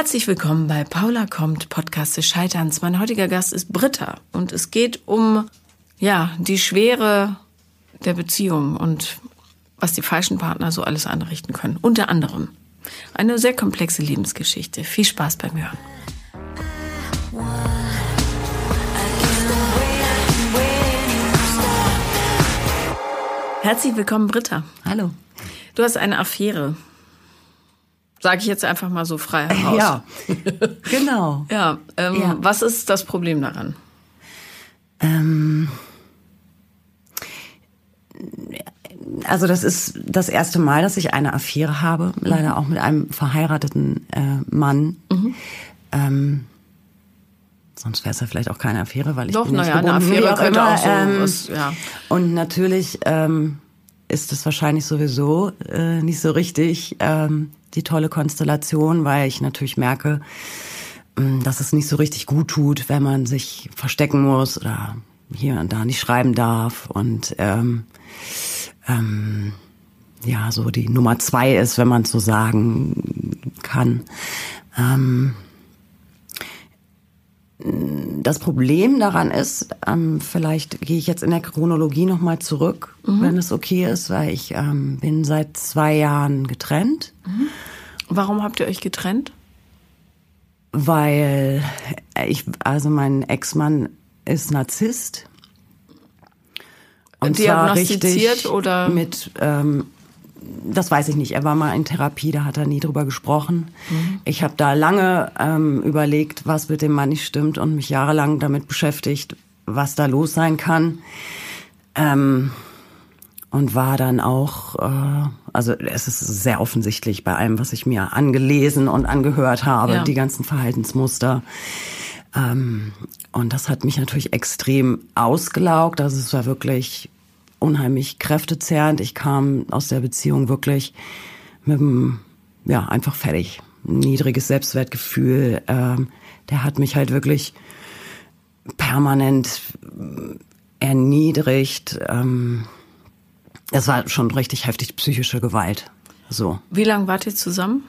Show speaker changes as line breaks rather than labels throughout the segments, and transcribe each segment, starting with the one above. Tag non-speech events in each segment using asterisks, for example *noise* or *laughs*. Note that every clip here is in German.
Herzlich willkommen bei Paula kommt, Podcast des Scheiterns. Mein heutiger Gast ist Britta und es geht um, ja, die Schwere der Beziehung und was die falschen Partner so alles anrichten können. Unter anderem eine sehr komplexe Lebensgeschichte. Viel Spaß beim Hören. Herzlich willkommen, Britta.
Hallo.
Du hast eine Affäre. Sage ich jetzt einfach mal so frei heraus.
Ja, genau. *laughs*
Ja, ähm,
Ja.
was ist das Problem daran?
Ähm, also das ist das erste Mal, dass ich eine Affäre habe, leider auch mit einem verheirateten äh, Mann. Ähm, sonst wäre es ja vielleicht auch keine Affäre, weil ich
Doch,
bin nicht
naja, eine
gebunden,
Affäre könnte
immer.
auch so
ähm,
was, ja.
Und natürlich ähm, ist es wahrscheinlich sowieso äh, nicht so richtig ähm, die tolle Konstellation, weil ich natürlich merke, ähm, dass es nicht so richtig gut tut, wenn man sich verstecken muss oder hier und da nicht schreiben darf und ähm, ähm, ja so die Nummer zwei ist, wenn man so sagen kann. Ähm, das Problem daran ist, ähm, vielleicht gehe ich jetzt in der Chronologie nochmal zurück, wenn es okay ist, weil ich ähm, bin seit zwei Jahren getrennt,
Warum habt ihr euch getrennt?
weil ich, also mein Ex-Mann ist Narzisst. Und zwar
Diagnostiziert
richtig
oder?
mit, ähm, das weiß ich nicht. Er war mal in Therapie, da hat er nie drüber gesprochen. Ich habe da lange ähm, überlegt, was mit dem Mann nicht stimmt und mich jahrelang damit beschäftigt, was da los sein kann. Ähm, und war dann auch, äh, also es ist sehr offensichtlich bei allem, was ich mir angelesen und angehört habe,
Ja.
die ganzen Verhaltensmuster. Ähm, und das hat mich natürlich extrem ausgelaugt. Also es war wirklich unheimlich kräftezehrend. Ich kam aus der Beziehung wirklich mit dem, ja, einfach fertig. Niedriges Selbstwertgefühl. Ähm, der hat mich halt wirklich permanent erniedrigt. Ähm, es war schon richtig heftig psychische Gewalt. So.
Wie lange wart ihr zusammen?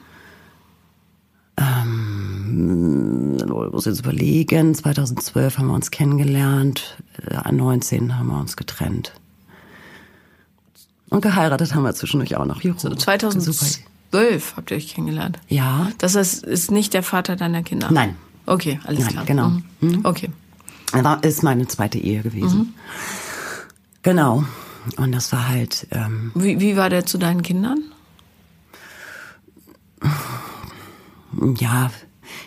Ich muss jetzt überlegen. 2012 haben wir uns kennengelernt. Äh, 19 haben wir uns getrennt. Und geheiratet haben wir zwischendurch auch noch. Juhu. Super.
2012 habt ihr euch kennengelernt.
Ja.
Das heißt, ist nicht der Vater deiner Kinder?
Nein.
Okay, alles
Nein,
klar.
genau.
Mhm. Okay.
War, ist meine zweite Ehe gewesen. Genau. Und das war halt, ähm,
Wie, wie war der zu deinen Kindern?
ja,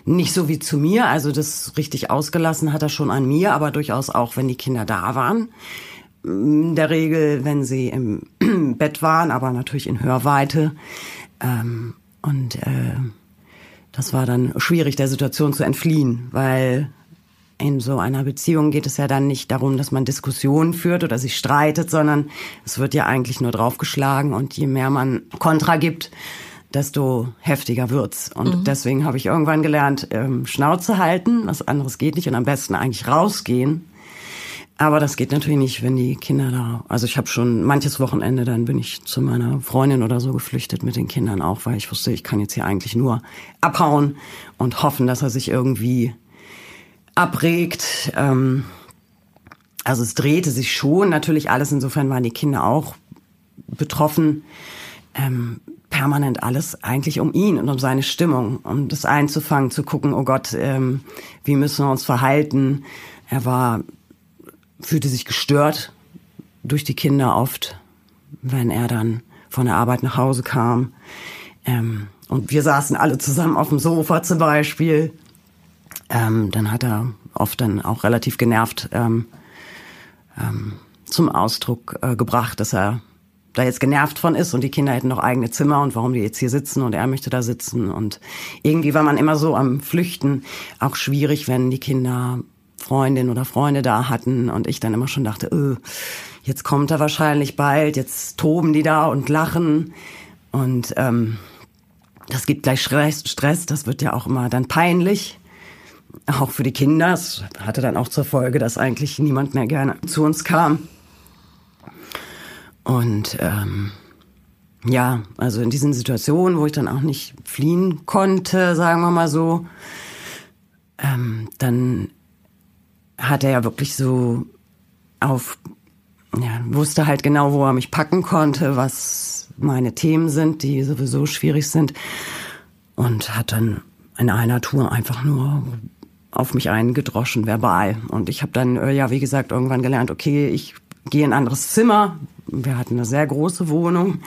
nicht so wie zu mir. Also das richtig ausgelassen hat er schon an mir, aber durchaus auch, wenn die Kinder da waren. In der Regel, wenn sie im *clears throat* Bett waren, aber natürlich in Hörweite. Ähm, und äh, das war dann schwierig, der Situation zu entfliehen, weil in so einer Beziehung geht es ja dann nicht darum, dass man Diskussionen führt oder sich streitet, sondern es wird ja eigentlich nur draufgeschlagen und je mehr man Kontra gibt, desto heftiger wird's. Und deswegen habe ich irgendwann gelernt, ähm, Schnauze halten, was anderes geht nicht und am besten eigentlich rausgehen. Aber das geht natürlich nicht, wenn die Kinder da. Also ich habe schon manches Wochenende, dann bin ich zu meiner Freundin oder so geflüchtet mit den Kindern auch, weil ich wusste, ich kann jetzt hier eigentlich nur abhauen und hoffen, dass er sich irgendwie abregt. Ähm, also es drehte sich schon natürlich alles. Insofern waren die Kinder auch betroffen. Ähm, permanent alles eigentlich um ihn und um seine Stimmung, um das einzufangen, zu gucken, oh Gott, ähm, wie müssen wir uns verhalten. Er war, fühlte sich gestört durch die Kinder oft, wenn er dann von der Arbeit nach Hause kam. Ähm, und wir saßen alle zusammen auf dem Sofa zum Beispiel. Ähm, dann hat er oft dann auch relativ genervt ähm, ähm, zum Ausdruck äh, gebracht, dass er da jetzt genervt von ist und die Kinder hätten noch eigene Zimmer und warum die jetzt hier sitzen und er möchte da sitzen und irgendwie war man immer so am Flüchten. Auch schwierig, wenn die Kinder Freundin oder Freunde da hatten und ich dann immer schon dachte, öh, jetzt kommt er wahrscheinlich bald, jetzt toben die da und lachen und ähm, das gibt gleich Stress, das wird ja auch immer dann peinlich auch für die Kinder. Es hatte dann auch zur Folge, dass eigentlich niemand mehr gerne zu uns kam. Und ähm, ja, also in diesen Situationen, wo ich dann auch nicht fliehen konnte, sagen wir mal so, ähm, dann hat er ja wirklich so auf, ja, wusste halt genau, wo er mich packen konnte, was meine Themen sind, die sowieso schwierig sind. Und hat dann in einer Tour einfach nur auf mich eingedroschen, verbal. Und ich habe dann, äh, ja, wie gesagt, irgendwann gelernt, okay, ich gehe in ein anderes Zimmer. Wir hatten eine sehr große Wohnung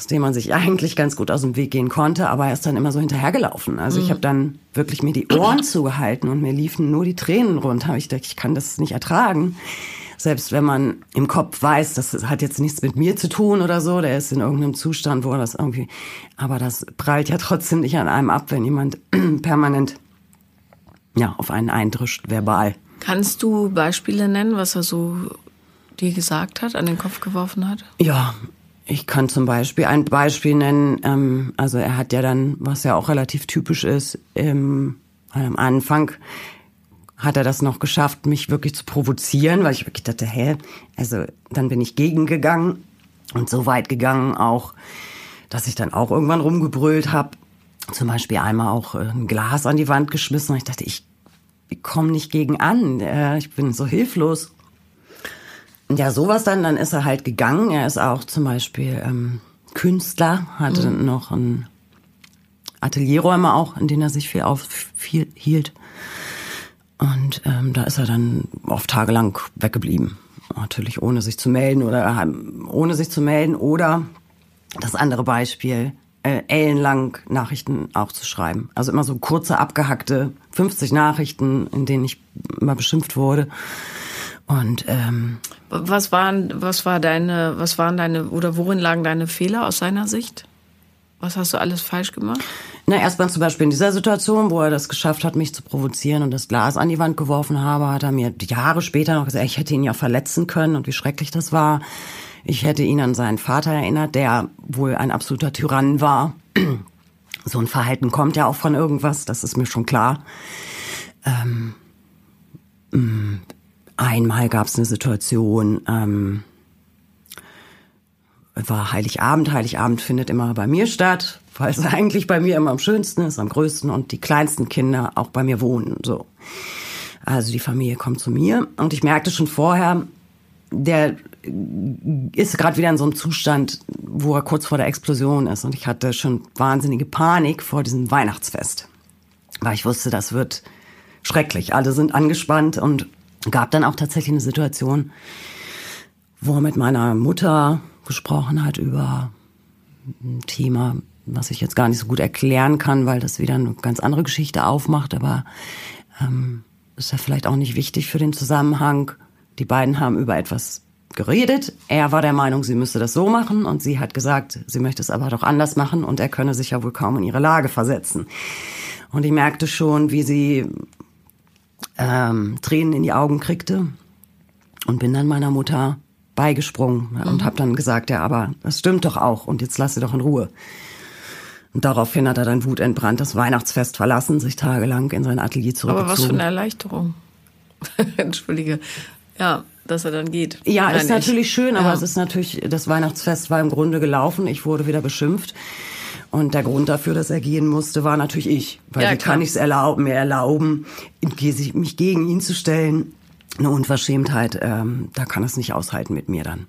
aus dem man sich eigentlich ganz gut aus dem Weg gehen konnte, aber er ist dann immer so hinterhergelaufen. Also mhm. ich habe dann wirklich mir die Ohren zugehalten und mir liefen nur die Tränen runter. Ich dachte, ich kann das nicht ertragen. Selbst wenn man im Kopf weiß, das hat jetzt nichts mit mir zu tun oder so, der ist in irgendeinem Zustand, wo er das irgendwie, aber das prallt ja trotzdem nicht an einem ab, wenn jemand *clears throat* permanent ja, auf einen eindrischt, verbal.
Kannst du Beispiele nennen, was er so dir gesagt hat, an den Kopf geworfen hat?
Ja, ich kann zum Beispiel ein Beispiel nennen. Ähm, also er hat ja dann, was ja auch relativ typisch ist, ähm, am Anfang hat er das noch geschafft, mich wirklich zu provozieren, weil ich wirklich dachte, hä, also dann bin ich gegengegangen und so weit gegangen auch, dass ich dann auch irgendwann rumgebrüllt habe. Zum Beispiel einmal auch äh, ein Glas an die Wand geschmissen. Und ich dachte, ich, komme nicht gegen an. Äh, ich bin so hilflos ja, sowas dann, dann ist er halt gegangen. Er ist auch zum Beispiel ähm, Künstler, hatte mhm. noch ein Atelierräume auch, in denen er sich viel aufhielt. Und ähm, da ist er dann oft tagelang weggeblieben. Natürlich ohne sich zu melden oder ohne sich zu melden oder das andere Beispiel, äh, ellenlang Nachrichten auch zu schreiben. Also immer so kurze, abgehackte 50 Nachrichten, in denen ich immer beschimpft wurde. Und ähm,
was waren, was war deine, was waren deine oder worin lagen deine Fehler aus seiner Sicht? Was hast du alles falsch gemacht?
Na, erstmal zum Beispiel in dieser Situation, wo er das geschafft hat, mich zu provozieren und das Glas an die Wand geworfen habe, hat er mir Jahre später noch gesagt, ich hätte ihn ja verletzen können und wie schrecklich das war. Ich hätte ihn an seinen Vater erinnert, der wohl ein absoluter Tyrann war. So ein Verhalten kommt ja auch von irgendwas, das ist mir schon klar. Ähm, mm, Einmal gab es eine Situation, ähm, war Heiligabend. Heiligabend findet immer bei mir statt, weil es *laughs* eigentlich bei mir immer am schönsten ist, am größten und die kleinsten Kinder auch bei mir wohnen. So, also die Familie kommt zu mir und ich merkte schon vorher, der ist gerade wieder in so einem Zustand, wo er kurz vor der Explosion ist und ich hatte schon wahnsinnige Panik vor diesem Weihnachtsfest, weil ich wusste, das wird schrecklich. Alle sind angespannt und gab dann auch tatsächlich eine Situation, wo er mit meiner Mutter gesprochen hat über ein Thema, was ich jetzt gar nicht so gut erklären kann, weil das wieder eine ganz andere Geschichte aufmacht, aber ähm, ist ja vielleicht auch nicht wichtig für den Zusammenhang. Die beiden haben über etwas geredet. Er war der Meinung, sie müsste das so machen und sie hat gesagt, sie möchte es aber doch anders machen und er könne sich ja wohl kaum in ihre Lage versetzen. Und ich merkte schon, wie sie ähm, Tränen in die Augen kriegte und bin dann meiner Mutter beigesprungen mhm. und habe dann gesagt, ja, aber das stimmt doch auch und jetzt lass sie doch in Ruhe. Und daraufhin hat er dann wutentbrannt das Weihnachtsfest verlassen, sich tagelang in sein Atelier zurückgezogen.
Aber was für eine Erleichterung. *laughs* Entschuldige. Ja, dass er dann geht.
Ja, Nein, ist natürlich ich, schön, aber ja. es ist natürlich, das Weihnachtsfest war im Grunde gelaufen. Ich wurde wieder beschimpft. Und der Grund dafür, dass er gehen musste, war natürlich ich. Weil ja, wie kann ich es erlauben, mir erlauben, mich gegen ihn zu stellen? Eine Unverschämtheit, ähm, da kann es nicht aushalten mit mir dann.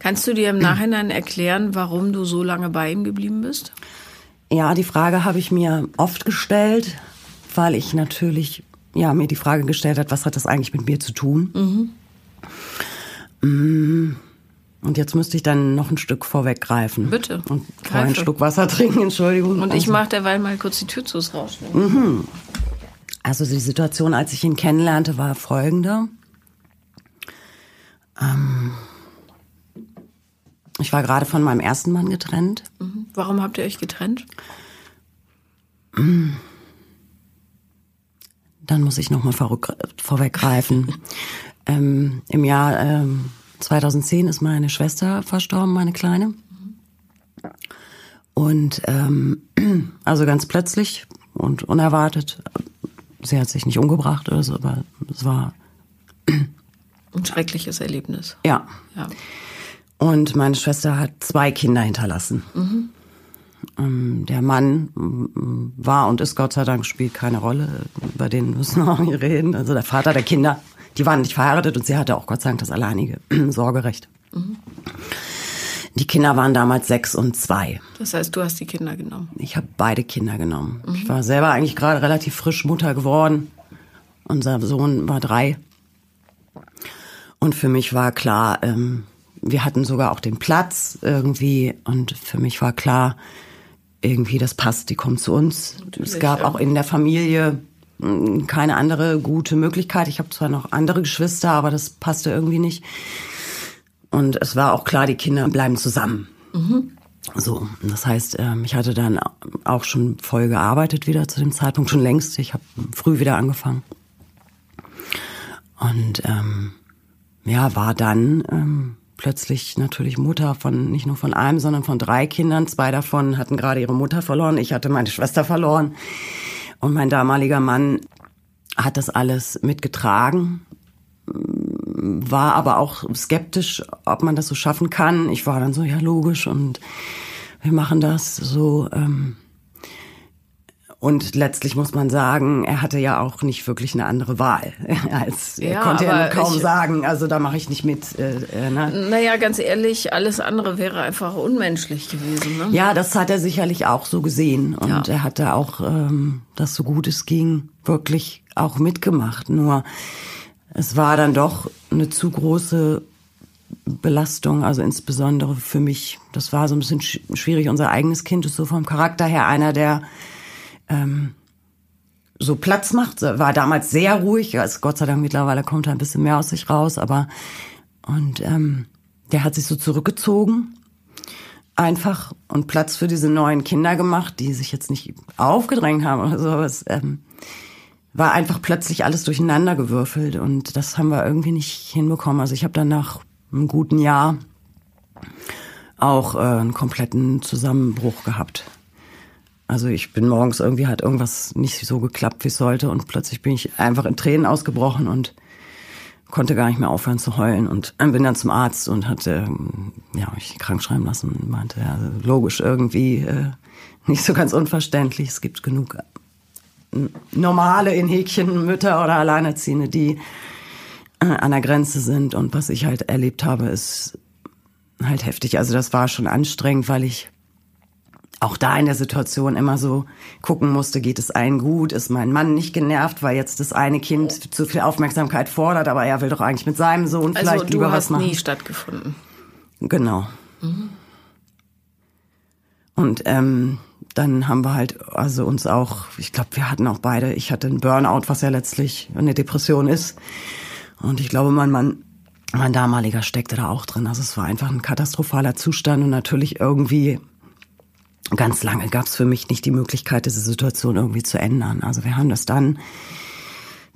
Kannst du dir im Nachhinein erklären, warum du so lange bei ihm geblieben bist?
Ja, die Frage habe ich mir oft gestellt, weil ich natürlich ja mir die Frage gestellt hat, was hat das eigentlich mit mir zu tun? Mhm. Und jetzt müsste ich dann noch ein Stück vorweggreifen.
Bitte.
Und vorher ein Stück Wasser *laughs* trinken, Entschuldigung.
Und ich also. mache derweil mal kurz die Tür zu, es rauscht.
Mhm. Also die Situation, als ich ihn kennenlernte, war folgende. Ähm, ich war gerade von meinem ersten Mann getrennt.
Mhm. Warum habt ihr euch getrennt?
Dann muss ich noch mal vorweggreifen. *laughs* ähm, Im Jahr ähm, 2010 ist meine Schwester verstorben, meine Kleine. Und ähm, *clears throat* also ganz plötzlich und unerwartet. Sie hat sich nicht umgebracht oder so, aber es war
ein schreckliches Erlebnis.
Ja.
ja.
Und meine Schwester hat zwei Kinder hinterlassen. Mhm. Der Mann mm, war und ist Gott sei Dank spielt keine Rolle. Über den müssen wir auch nicht reden. Also der Vater der Kinder, die waren nicht verheiratet und sie hatte auch Gott sei Dank das alleinige *clears throat* Sorgerecht. Mhm. Die Kinder waren damals sechs und zwei.
Das heißt, du hast die Kinder genommen?
Ich habe beide Kinder genommen. Mhm. Ich war selber eigentlich gerade relativ frisch Mutter geworden. Unser Sohn war drei. Und für mich war klar, ähm, wir hatten sogar auch den Platz irgendwie. Und für mich war klar, irgendwie das passt, die kommt zu uns. Natürlich, es gab ja. auch in der Familie keine andere gute Möglichkeit. Ich habe zwar noch andere Geschwister, aber das passte irgendwie nicht. Und es war auch klar, die Kinder bleiben zusammen. Mhm. So, das heißt, ähm, ich hatte dann auch schon voll gearbeitet wieder zu dem Zeitpunkt, schon längst. Ich habe früh wieder angefangen. Und ähm, ja, war dann ähm, plötzlich natürlich Mutter von nicht nur von einem, sondern von drei Kindern. Zwei davon hatten gerade ihre Mutter verloren. Ich hatte meine Schwester verloren. Und mein damaliger Mann hat das alles mitgetragen, war aber auch skeptisch, ob man das so schaffen kann. Ich war dann so, ja, logisch und wir machen das so. Ähm, und letztlich muss man sagen, er hatte ja auch nicht wirklich eine andere Wahl. *laughs* Als ja, konnte er kaum ich, sagen, also da mache ich nicht mit. Äh,
äh, ne? Naja, ganz ehrlich, alles andere wäre einfach unmenschlich gewesen. Ne?
Ja, das hat er sicherlich auch so gesehen. Und ja. er hatte auch, ähm, das so gut es ging, wirklich auch mitgemacht. Nur es war dann doch eine zu große Belastung, also insbesondere für mich. Das war so ein bisschen schwierig. Unser eigenes Kind ist so vom Charakter her einer, der ähm, so Platz macht. War damals sehr ruhig. Also Gott sei Dank mittlerweile kommt er ein bisschen mehr aus sich raus, aber und ähm, der hat sich so zurückgezogen einfach und Platz für diese neuen Kinder gemacht, die sich jetzt nicht aufgedrängt haben oder so. Aber es ähm, war einfach plötzlich alles durcheinander gewürfelt und das haben wir irgendwie nicht hinbekommen. Also ich habe dann nach einem guten Jahr auch äh, einen kompletten Zusammenbruch gehabt. Also ich bin morgens irgendwie hat irgendwas nicht so geklappt, wie es sollte und plötzlich bin ich einfach in Tränen ausgebrochen und konnte gar nicht mehr aufhören zu heulen und bin dann zum Arzt und hatte ja mich krank schreiben lassen und meinte ja logisch irgendwie äh, nicht so ganz unverständlich. Es gibt genug äh, normale in Häkchen Mütter oder Alleinerziehende, die äh, an der Grenze sind und was ich halt erlebt habe, ist halt heftig. Also das war schon anstrengend, weil ich auch da in der Situation immer so gucken musste, geht es allen gut, ist mein Mann nicht genervt, weil jetzt das eine Kind zu viel Aufmerksamkeit fordert, aber er will doch eigentlich mit seinem Sohn also vielleicht lieber was machen.
Also du hast nie stattgefunden.
Genau. Mhm. Und ähm, dann haben wir halt also uns auch, ich glaube, wir hatten auch beide, ich hatte einen Burnout, was ja letztlich eine Depression ist. Und ich glaube, mein Mann, mein damaliger steckte da auch drin. Also es war einfach ein katastrophaler Zustand und natürlich irgendwie ganz lange gab es für mich nicht die Möglichkeit, diese Situation irgendwie zu ändern. Also wir haben das dann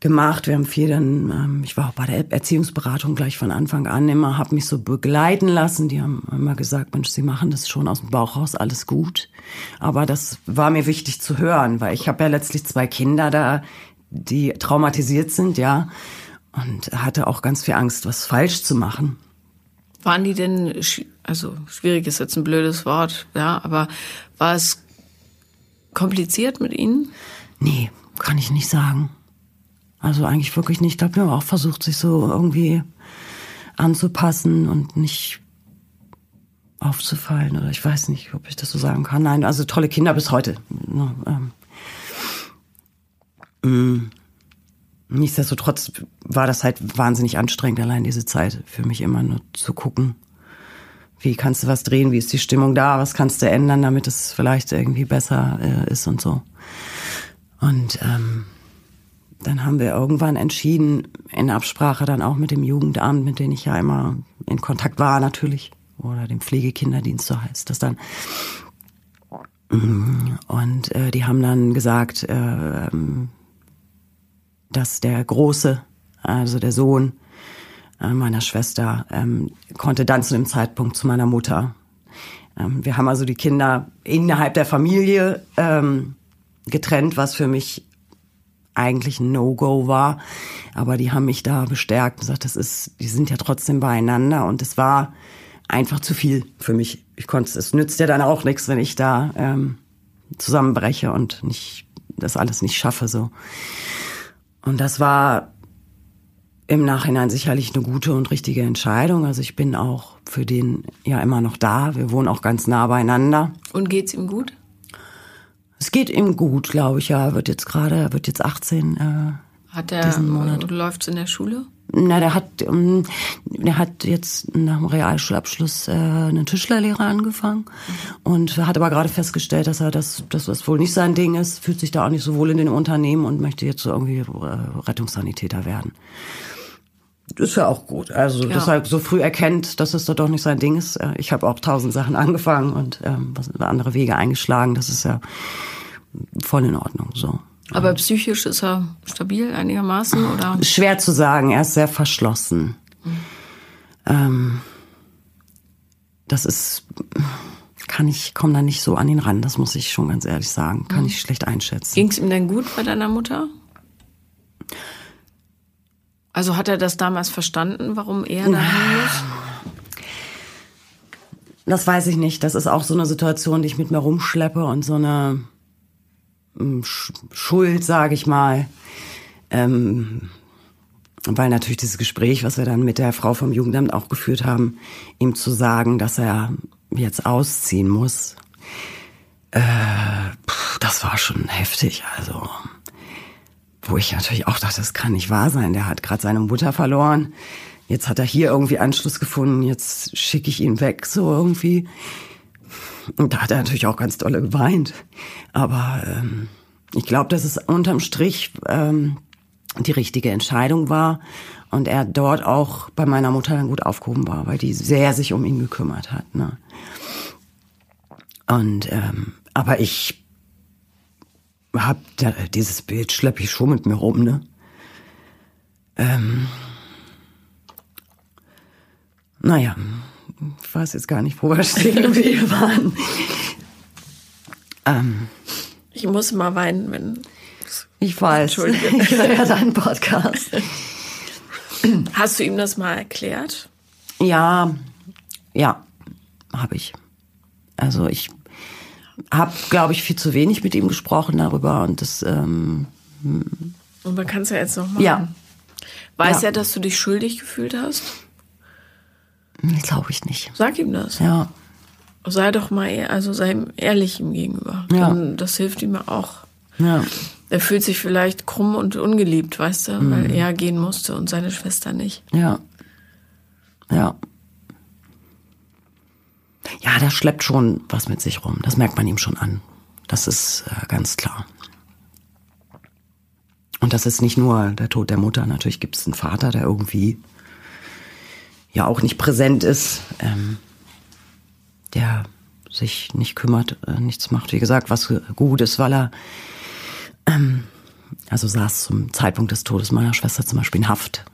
gemacht. Wir haben viel dann, ähm, ich war auch bei der Erziehungsberatung gleich von Anfang an immer, habe mich so begleiten lassen. Die haben immer gesagt, Mensch, Sie machen das schon aus dem Bauch raus, alles gut. Aber das war mir wichtig zu hören, weil ich habe ja letztlich zwei Kinder da, die traumatisiert sind, ja, und hatte auch ganz viel Angst, was falsch zu machen.
Waren die denn, also schwierig ist jetzt ein blödes Wort, ja, aber war es kompliziert mit ihnen?
Nee, kann ich nicht sagen. Also eigentlich wirklich nicht. Ich habe mir auch versucht, sich so irgendwie anzupassen und nicht aufzufallen oder ich weiß nicht, ob ich das so sagen kann. Nein, also tolle Kinder bis heute. Ähm, mm. Nichtsdestotrotz war das halt wahnsinnig anstrengend, allein diese Zeit für mich immer nur zu gucken, wie kannst du was drehen, wie ist die Stimmung da, was kannst du ändern, damit es vielleicht irgendwie besser äh, ist und so. Und ähm, dann haben wir irgendwann entschieden, in Absprache dann auch mit dem Jugendamt, mit dem ich ja immer in Kontakt war natürlich, oder dem Pflegekinderdienst, so heißt das dann. Und äh, die haben dann gesagt, äh, ähm, dass der Große, also der Sohn äh, meiner Schwester, ähm, konnte dann zu dem Zeitpunkt zu meiner Mutter. Ähm, wir haben also die Kinder innerhalb der Familie ähm, getrennt, was für mich eigentlich ein No-Go war. Aber die haben mich da bestärkt und gesagt, das ist, die sind ja trotzdem beieinander. Und es war einfach zu viel für mich. Ich konnte es nützt ja dann auch nichts, wenn ich da ähm, zusammenbreche und nicht das alles nicht schaffe so. Und das war im Nachhinein sicherlich eine gute und richtige Entscheidung. Also ich bin auch für den ja immer noch da. Wir wohnen auch ganz nah beieinander.
Und geht's ihm gut?
Es geht ihm gut, glaube ich, ja. Er wird jetzt gerade, er wird jetzt 18. Äh,
Hat er,
diesen Monat.
äh, läuft's in der Schule?
Na, der hat, ähm, der hat jetzt nach dem Realschulabschluss äh, eine Tischlerlehre angefangen und hat aber gerade festgestellt, dass er das, dass das wohl nicht sein Ding ist, fühlt sich da auch nicht so wohl in den Unternehmen und möchte jetzt so irgendwie äh, Rettungssanitäter werden. Ist ja auch gut. Also,
Ja.
dass er so früh erkennt, dass es da doch nicht sein Ding ist. Äh, Ich habe auch tausend Sachen angefangen und ähm, andere Wege eingeschlagen. Das ist ja voll in Ordnung. So.
Aber psychisch ist er stabil einigermaßen oder?
Schwer zu sagen, er ist sehr verschlossen. Ähm, das ist, kann ich, komme da nicht so an ihn ran, das muss ich schon ganz ehrlich sagen. Kann ich schlecht einschätzen.
Ging's ihm denn gut bei deiner Mutter? Also hat er das damals verstanden, warum er da muss?
Das weiß ich nicht. Das ist auch so eine Situation, die ich mit mir rumschleppe und so eine Sch Schuld, sage ich mal. Ähm, weil natürlich dieses Gespräch, was wir dann mit der Frau vom Jugendamt auch geführt haben, ihm zu sagen, dass er jetzt ausziehen muss, äh, das war schon heftig. Also, wo ich natürlich auch dachte, das kann nicht wahr sein. Der hat gerade seine Mutter verloren. Jetzt hat er hier irgendwie Anschluss gefunden. Jetzt schicke ich ihn weg, so irgendwie. Und da hat er natürlich auch ganz dolle geweint. Aber ähm, ich glaube, dass es unterm Strich ähm, die richtige Entscheidung war und er dort auch bei meiner Mutter dann gut aufgehoben war, weil die sehr sich um ihn gekümmert hat. Ne? Und ähm, aber ich hab da, dieses Bild schleppe ich schon mit mir rum, ne? Ähm, naja, ich weiß jetzt gar nicht, wo wir stehen *laughs* geblieben waren. Ähm,
Ich muss mal weinen, wenn.
ich weiß.
Entschuldige. *laughs*
Ich höre ja deinen Podcast.
Hast du ihm das mal erklärt?
Ja, ja, habe ich. Also ich habe, glaube ich, viel zu wenig mit ihm gesprochen darüber und das, ähm,
Und man kann es ja jetzt noch machen.
ja,
Weiß
Ja.
er, dass du dich schuldig gefühlt hast?
glaube ich nicht.
Sag ihm das.
Ja,
Sei doch mal, ehr- also sei ihm ehrlich ihm gegenüber.
Ja.
Dann, das hilft ihm auch.
ja,
Er fühlt sich vielleicht krumm und ungeliebt, weißt du,
Mhm.
weil er gehen musste und seine Schwester nicht.
ja, ja. Ja, der schleppt schon was mit sich rum. Das merkt man ihm schon an. Das ist äh, ganz klar. Und das ist nicht nur der Tod der Mutter. Natürlich gibt es einen Vater, der irgendwie ja auch nicht präsent ist, ähm, der sich nicht kümmert, äh, nichts macht. Wie gesagt, was gut ist, weil er ähm, also saß zum Zeitpunkt des Todes meiner Schwester zum Beispiel in Haft.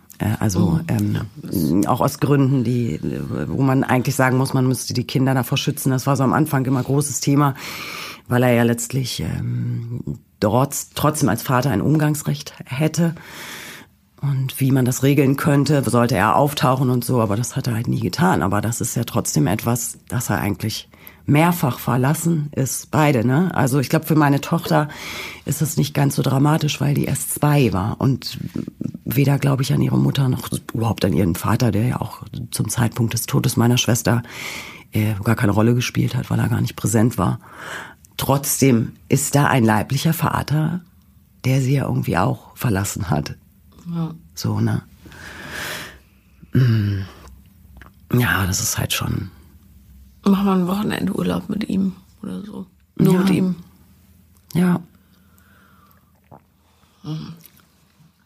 Also ähm, auch aus Gründen, die, wo man eigentlich sagen muss, man müsste die Kinder davor schützen. Das war so am Anfang immer großes Thema, weil er ja letztlich ähm, dort trotzdem als Vater ein Umgangsrecht hätte. Und wie man das regeln könnte, sollte er auftauchen und so, aber das hat er halt nie getan. Aber das ist ja trotzdem etwas, das er eigentlich mehrfach verlassen ist, beide, ne? Also ich glaube, für meine Tochter ist das nicht ganz so dramatisch, weil die erst zwei war und weder glaube ich an ihre Mutter noch überhaupt an ihren Vater, der ja auch zum Zeitpunkt des Todes meiner Schwester äh, gar keine Rolle gespielt hat, weil er gar nicht präsent war. Trotzdem ist da ein leiblicher Vater, der sie ja irgendwie auch verlassen hat.
Ja.
So, ne? Mm. Ja, das ist halt schon.
Mach mal ein Wochenende Urlaub mit ihm oder so. Nur
Ja.
mit ihm.
Ja.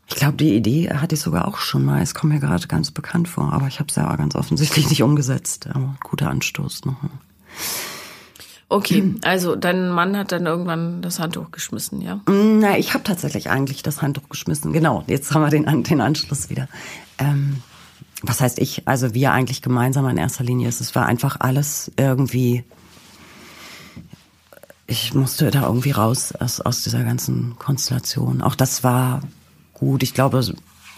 Ich glaube, die Idee hatte ich sogar auch schon mal. Es kommt mir gerade ganz bekannt vor, aber ich habe es ja ganz offensichtlich nicht umgesetzt. Aber guter Anstoß noch.
Okay, also dein Mann hat dann irgendwann das Handtuch geschmissen, ja?
Na, ich habe tatsächlich eigentlich das Handtuch geschmissen. Genau, jetzt haben wir den, den Anschluss wieder. Ähm, was heißt ich? Also wir eigentlich gemeinsam in erster Linie. Es war einfach alles irgendwie. Ich musste da irgendwie raus aus, aus dieser ganzen Konstellation. Auch das war gut. Ich glaube,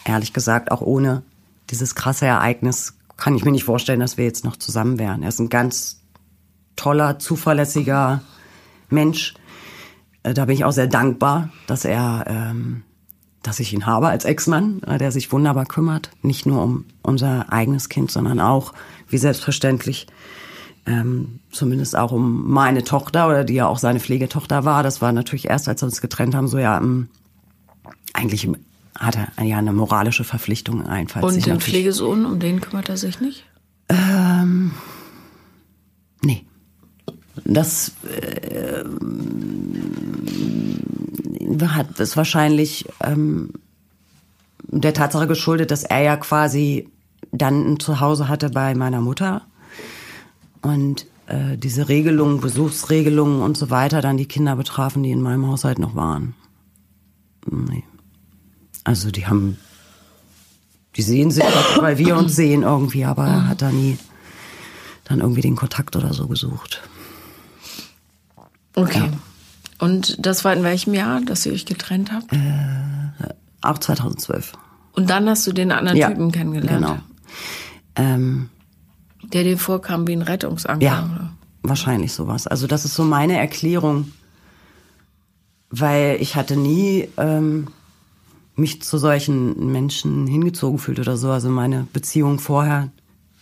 ehrlich gesagt, auch ohne dieses krasse Ereignis kann ich mir nicht vorstellen, dass wir jetzt noch zusammen wären. Er ist ein ganz toller, zuverlässiger Mensch. Äh, da bin ich auch sehr dankbar, dass er, ähm, dass ich ihn habe als Ex-Mann, äh, der sich wunderbar kümmert. Nicht nur um unser eigenes Kind, sondern auch, wie selbstverständlich, ähm, zumindest auch um meine Tochter oder die ja auch seine Pflegetochter war. Das war natürlich erst, als wir uns getrennt haben, so ja, ähm, eigentlich hat er ja eine moralische Verpflichtung einfach.
Und den Pflegesohn, um den kümmert er sich nicht?
Ähm, nee. Das äh, hat es wahrscheinlich ähm, der Tatsache geschuldet, dass er ja quasi dann ein Zuhause hatte bei meiner Mutter und äh, diese Regelungen, Besuchsregelungen und so weiter dann die Kinder betrafen, die in meinem Haushalt noch waren. Nee. Also die haben, die sehen sich, weil wir uns sehen irgendwie, aber er hat da nie dann irgendwie den Kontakt oder so gesucht.
Okay. Ja. Und das war in welchem Jahr, dass ihr euch getrennt habt?
Äh, auch 2012.
Und dann hast du den anderen ja, Typen kennengelernt?
Genau. Ähm,
der dir vorkam wie ein Rettungsanker?
Ja, oder? wahrscheinlich sowas. Also das ist so meine Erklärung, weil ich hatte nie ähm, mich zu solchen Menschen hingezogen fühlt oder so. Also meine Beziehung vorher,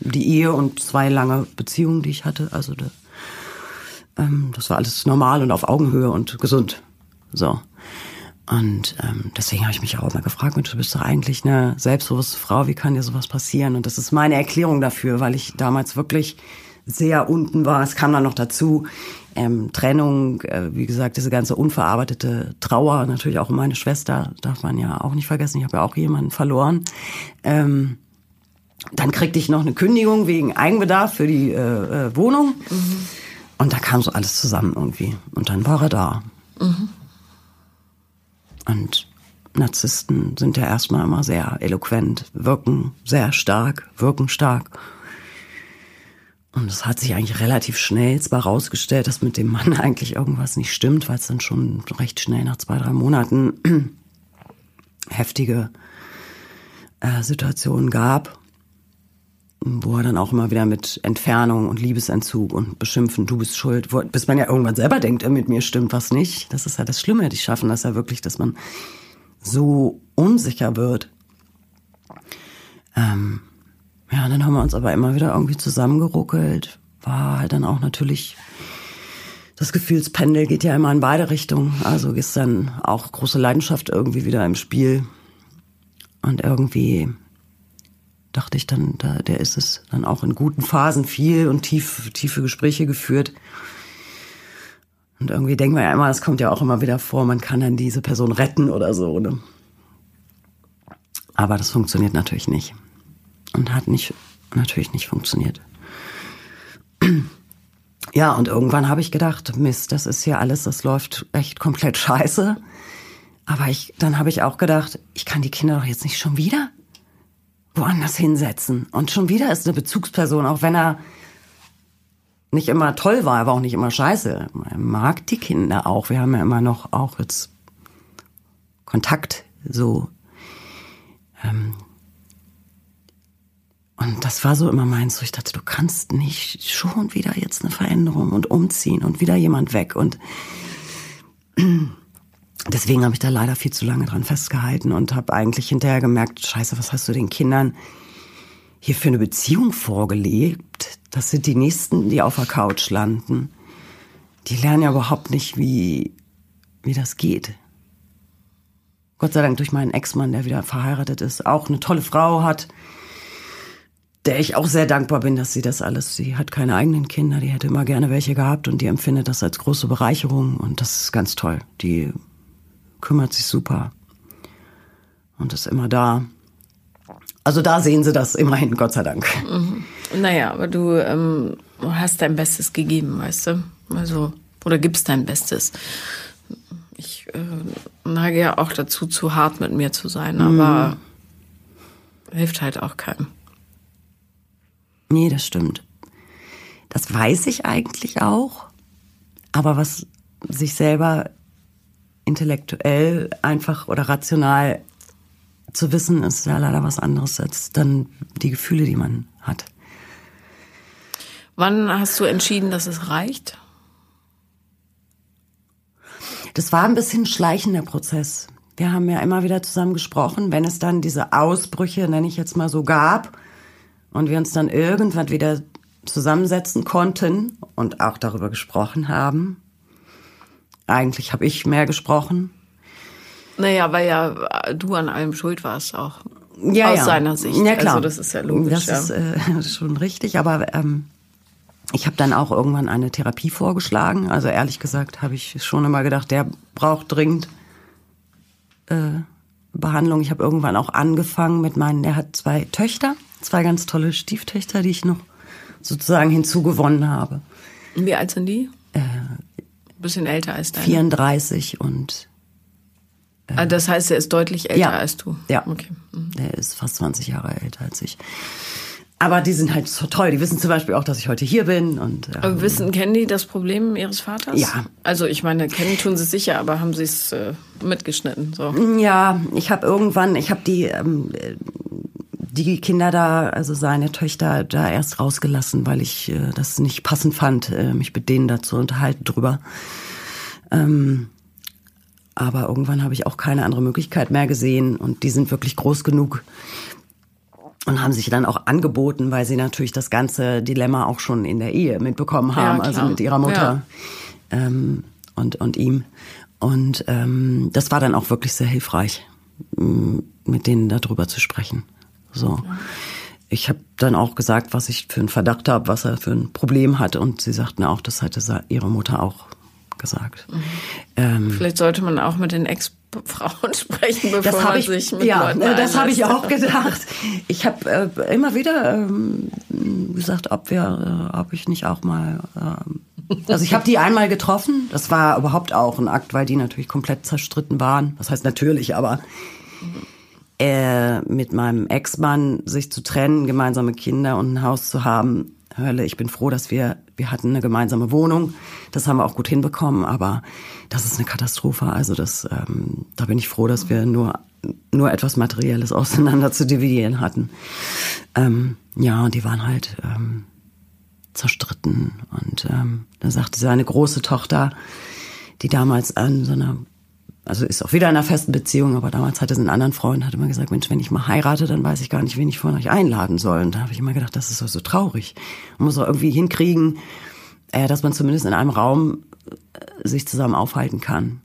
die Ehe und zwei lange Beziehungen, die ich hatte, also da, ähm, das war alles normal und auf Augenhöhe und gesund. So. Und ähm, deswegen habe ich mich auch immer gefragt, Mensch, du bist doch eigentlich eine selbstbewusste Frau, wie kann dir sowas passieren? Und das ist meine Erklärung dafür, weil ich damals wirklich sehr unten war. Es kam dann noch dazu, ähm, Trennung, äh, wie gesagt, diese ganze unverarbeitete Trauer, natürlich auch meine Schwester, darf man ja auch nicht vergessen, ich habe ja auch jemanden verloren. Ähm, dann kriegte ich noch eine Kündigung wegen Eigenbedarf für die äh, äh, Wohnung. Mhm. Und da kam so alles zusammen irgendwie. Und dann war er da. Mhm. Und Narzissten sind ja erstmal immer sehr eloquent, wirken sehr stark, wirken stark. Und es hat sich eigentlich relativ schnell zwar rausgestellt, dass mit dem Mann *laughs* eigentlich irgendwas nicht stimmt, weil es dann schon recht schnell nach zwei, drei Monaten *clears throat* heftige äh, Situationen gab, wo er dann auch immer wieder mit Entfernung und Liebesentzug und Beschimpfen, du bist schuld, wo, bis man ja irgendwann selber denkt, äh, mit mir stimmt was nicht. Das ist ja das Schlimme. Die schaffen das ja wirklich, dass man so unsicher wird. Ähm, ja, dann haben wir uns aber immer wieder irgendwie zusammengeruckelt. War halt dann auch natürlich, das Gefühlspendel geht ja immer in beide Richtungen. Also ist dann auch große Leidenschaft irgendwie wieder im Spiel. Und irgendwie dachte ich dann, da, der ist es dann auch in guten Phasen viel und tief, tiefe Gespräche geführt. Und irgendwie denken wir ja immer, es kommt ja auch immer wieder vor, man kann dann diese Person retten oder so. Ne? Aber das funktioniert natürlich nicht und hat nicht, natürlich nicht funktioniert. Ja, und irgendwann habe ich gedacht, Mist, das ist hier alles, das läuft echt komplett scheiße. Aber ich, dann habe ich auch gedacht, ich kann die Kinder doch jetzt nicht schon wieder woanders hinsetzen. Und schon wieder ist eine Bezugsperson, auch wenn er nicht immer toll war, er war auch nicht immer scheiße. Er mag die Kinder auch. Wir haben ja immer noch auch jetzt Kontakt, so ähm, und das war so immer meins, wo ich dachte, du kannst nicht schon wieder jetzt eine Veränderung und umziehen und wieder jemand weg. Und deswegen habe ich da leider viel zu lange dran festgehalten und habe eigentlich hinterher gemerkt, scheiße, was hast du den Kindern hier für eine Beziehung vorgelebt? Das sind die Nächsten, die auf der Couch landen. Die lernen ja überhaupt nicht, wie, wie das geht. Gott sei Dank durch meinen Ex-Mann, der wieder verheiratet ist, auch eine tolle Frau hat, der ich auch sehr dankbar bin, dass sie das alles, sie hat keine eigenen Kinder, die hätte immer gerne welche gehabt und die empfindet das als große Bereicherung und das ist ganz toll. Die kümmert sich super und ist immer da. Also da sehen sie das immerhin, Gott sei Dank.
Mhm. Naja, aber du ähm, hast dein Bestes gegeben, weißt du? Also, oder gibst dein Bestes. Ich äh, neige ja auch dazu, zu hart mit mir zu sein, aber mhm. hilft halt auch keinem.
Nee, das stimmt. Das weiß ich eigentlich auch. Aber was sich selber intellektuell einfach oder rational zu wissen, ist ja leider was anderes als dann die Gefühle, die man hat.
Wann hast du entschieden, dass es reicht?
Das war ein bisschen schleichender Prozess. Wir haben ja immer wieder zusammen gesprochen, wenn es dann diese Ausbrüche, nenne ich jetzt mal so, gab und wir uns dann irgendwann wieder zusammensetzen konnten und auch darüber gesprochen haben. Eigentlich habe ich mehr gesprochen.
Naja, weil ja du an allem schuld warst auch.
Ja,
aus
ja.
seiner Sicht.
Ja, klar.
Also das ist ja logisch.
Das
ja.
ist äh, *laughs* schon richtig, aber ähm, ich habe dann auch irgendwann eine Therapie vorgeschlagen. Also ehrlich gesagt habe ich schon immer gedacht, der braucht dringend äh, Behandlung. Ich habe irgendwann auch angefangen mit meinen, er hat zwei Töchter, zwei ganz tolle Stieftöchter, die ich noch sozusagen hinzugewonnen habe.
Wie alt sind die? Äh, bisschen älter als deine.
34 und
Ah, das heißt, er ist deutlich älter
Ja.
als du.
Ja.
Okay. Mhm.
Der ist fast 20 Jahre älter als ich. Aber die sind halt so toll. Die wissen zum Beispiel auch, dass ich heute hier bin. Und, äh,
Aber wissen, kennen die das Problem ihres Vaters?
Ja.
Also ich meine, kennen tun sie es sicher, aber haben sie es äh, mitgeschnitten? So.
ja, ich habe irgendwann, ich habe die, ähm, die Kinder da, also seine Töchter da erst rausgelassen, weil ich äh, das nicht passend fand, äh, mich mit denen da zu unterhalten drüber. Ähm, aber irgendwann habe ich auch keine andere Möglichkeit mehr gesehen und die sind wirklich groß genug und haben sich dann auch angeboten, weil sie natürlich das ganze Dilemma auch schon in der Ehe mitbekommen haben,
Ja,
also mit ihrer Mutter ähm, und, und ihm. Und ähm, das war dann auch wirklich sehr hilfreich, mit denen darüber zu sprechen. So. Ich habe dann auch gesagt, was ich für einen Verdacht habe, was er für ein Problem hat. Und sie sagten auch, das hatte ihre Mutter auch gesagt. Ähm,
Vielleicht sollte man auch mit den Ex-Frauen *laughs* sprechen, bevor
das
man
ich,
sich mit
ja,
Leuten
äh, das habe ich auch gedacht. Ich habe äh, immer wieder ähm, gesagt, ob wir, äh, ob ich nicht auch mal, ähm, also ich habe die einmal getroffen. Das war überhaupt auch ein Akt, weil die natürlich komplett zerstritten waren. Das heißt natürlich, aber äh, mit meinem Ex-Mann sich zu trennen, gemeinsame Kinder und ein Haus zu haben. Hölle, ich bin froh, dass wir, wir hatten eine gemeinsame Wohnung. Das haben wir auch gut hinbekommen, aber das ist eine Katastrophe. Also das, ähm, da bin ich froh, dass wir nur, nur etwas Materielles *laughs* auseinander zu dividieren hatten. Ähm, ja, und die waren halt ähm, zerstritten. Und ähm, da sagte seine große Tochter, die damals an so einer also ist auch wieder in einer festen Beziehung, aber damals hatte sie einen anderen Freund, hat immer gesagt, Mensch, wenn ich mal heirate, dann weiß ich gar nicht, wen ich von euch einladen soll. Und da habe ich immer gedacht, das ist doch so traurig. Man muss doch irgendwie hinkriegen, äh, dass man zumindest in einem Raum äh, sich zusammen aufhalten kann.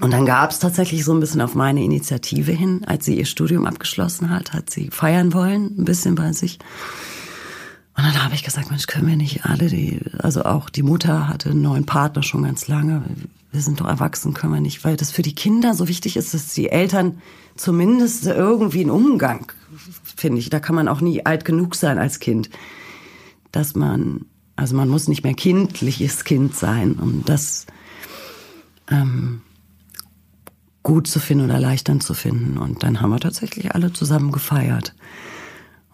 Und dann gab es tatsächlich so ein bisschen auf meine Initiative hin, als sie ihr Studium abgeschlossen hat, hat sie feiern wollen, ein bisschen bei sich. Und dann habe ich gesagt, Mensch, können wir nicht alle, die, also auch die Mutter hatte einen neuen Partner schon ganz lange. Wir sind doch erwachsen, können wir nicht, weil das für die Kinder so wichtig ist, dass die Eltern zumindest irgendwie einen Umgang, finde ich. Da kann man auch nie alt genug sein als Kind. Dass man, also man muss nicht mehr kindliches Kind sein, um das ähm, gut zu finden oder erleichternd zu finden. Und dann haben wir tatsächlich alle zusammen gefeiert.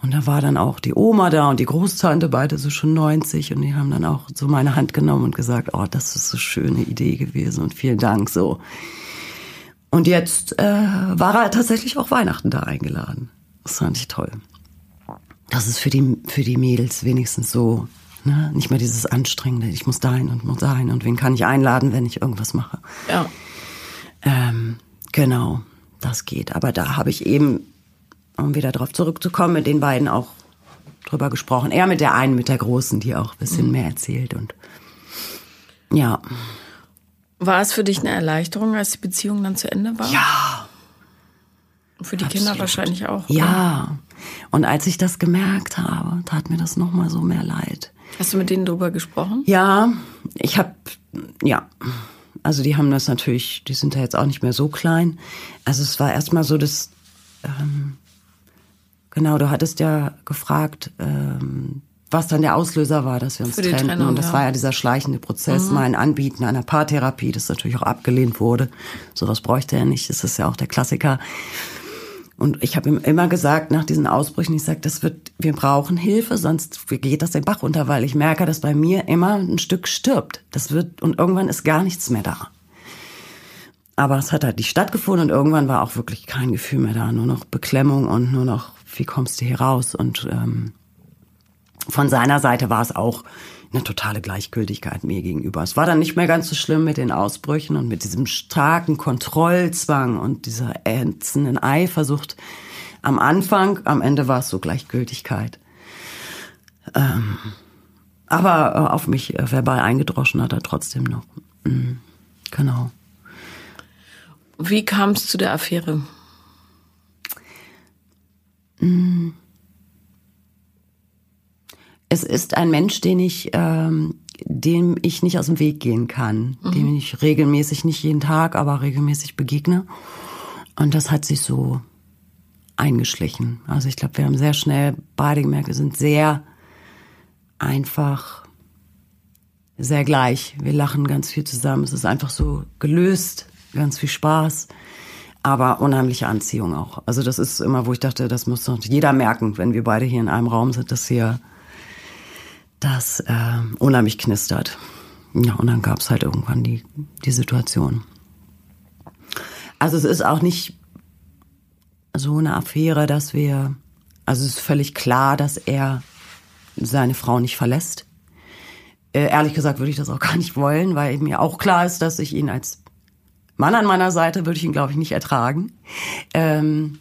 Und da war dann auch die Oma da und die Großtante, beide so schon 90 und die haben dann auch so meine Hand genommen und gesagt, oh, das ist so schöne Idee gewesen und vielen Dank so. Und jetzt äh, war er tatsächlich auch Weihnachten da eingeladen. Das fand ich toll. Das ist für die, für die Mädels wenigstens so, ne? nicht mehr dieses Anstrengende, ich muss dahin und muss dahin und wen kann ich einladen, wenn ich irgendwas mache.
Ja.
Ähm, genau, das geht. Aber da habe ich eben, um wieder drauf zurückzukommen, mit den beiden auch drüber gesprochen. Er mit der einen, mit der Großen, die auch ein bisschen mehr erzählt und ja.
War es für dich eine Erleichterung, als die Beziehung dann zu Ende war?
Ja.
Für die Kinder
absolut.
wahrscheinlich auch. oder?
Ja. Und als ich das gemerkt habe, tat mir das nochmal so mehr leid.
Hast du mit denen drüber gesprochen?
Ja, ich habe, ja, also die haben das natürlich, die sind ja jetzt auch nicht mehr so klein. Also es war erstmal so, dass, ähm, genau, du hattest ja gefragt, ähm, was dann der Auslöser war, dass wir uns trennten.
Trennung,
und das
ja.
war ja dieser schleichende Prozess, mein Anbieten einer Paartherapie, das natürlich auch abgelehnt wurde. Sowas bräuchte er nicht, das ist ja auch der Klassiker. Und ich habe ihm immer gesagt, nach diesen Ausbrüchen, ich sage, das wird, wir brauchen Hilfe, sonst geht das den Bach runter, weil ich merke, dass bei mir immer ein Stück stirbt. Das wird, und irgendwann ist gar nichts mehr da. Aber es hat halt nicht stattgefunden und irgendwann war auch wirklich kein Gefühl mehr da, nur noch Beklemmung und nur noch, wie kommst du hier raus? Und ähm, von seiner Seite war es auch eine totale Gleichgültigkeit mir gegenüber. Es war dann nicht mehr ganz so schlimm mit den Ausbrüchen und mit diesem starken Kontrollzwang und dieser ätzenden Eifersucht am Anfang. Am Ende war es so Gleichgültigkeit. Ähm, aber äh, auf mich äh, verbal eingedroschen hat er trotzdem noch. Mhm. Genau.
Wie kam es zu der Affäre?
Mhm. Es ist ein Mensch, den ich, ähm, dem ich nicht aus dem Weg gehen kann, mhm. dem ich regelmäßig, nicht jeden Tag, aber regelmäßig begegne. Und das hat sich so eingeschlichen. Also ich glaube, wir haben sehr schnell beide gemerkt, wir sind sehr einfach, sehr gleich. Wir lachen ganz viel zusammen. Es ist einfach so gelöst, ganz viel Spaß aber unheimliche Anziehung auch. Also das ist immer, wo ich dachte, das muss doch jeder merken, wenn wir beide hier in einem Raum sind, dass hier das äh, unheimlich knistert. Ja, und dann gab es halt irgendwann die, die Situation. Also es ist auch nicht so eine Affäre, dass wir, also es ist völlig klar, dass er seine Frau nicht verlässt. Äh, ehrlich gesagt würde ich das auch *laughs* gar nicht wollen, weil mir auch klar ist, dass ich ihn als Mann an meiner Seite würde ich ihn, glaube ich, nicht ertragen. Ähm,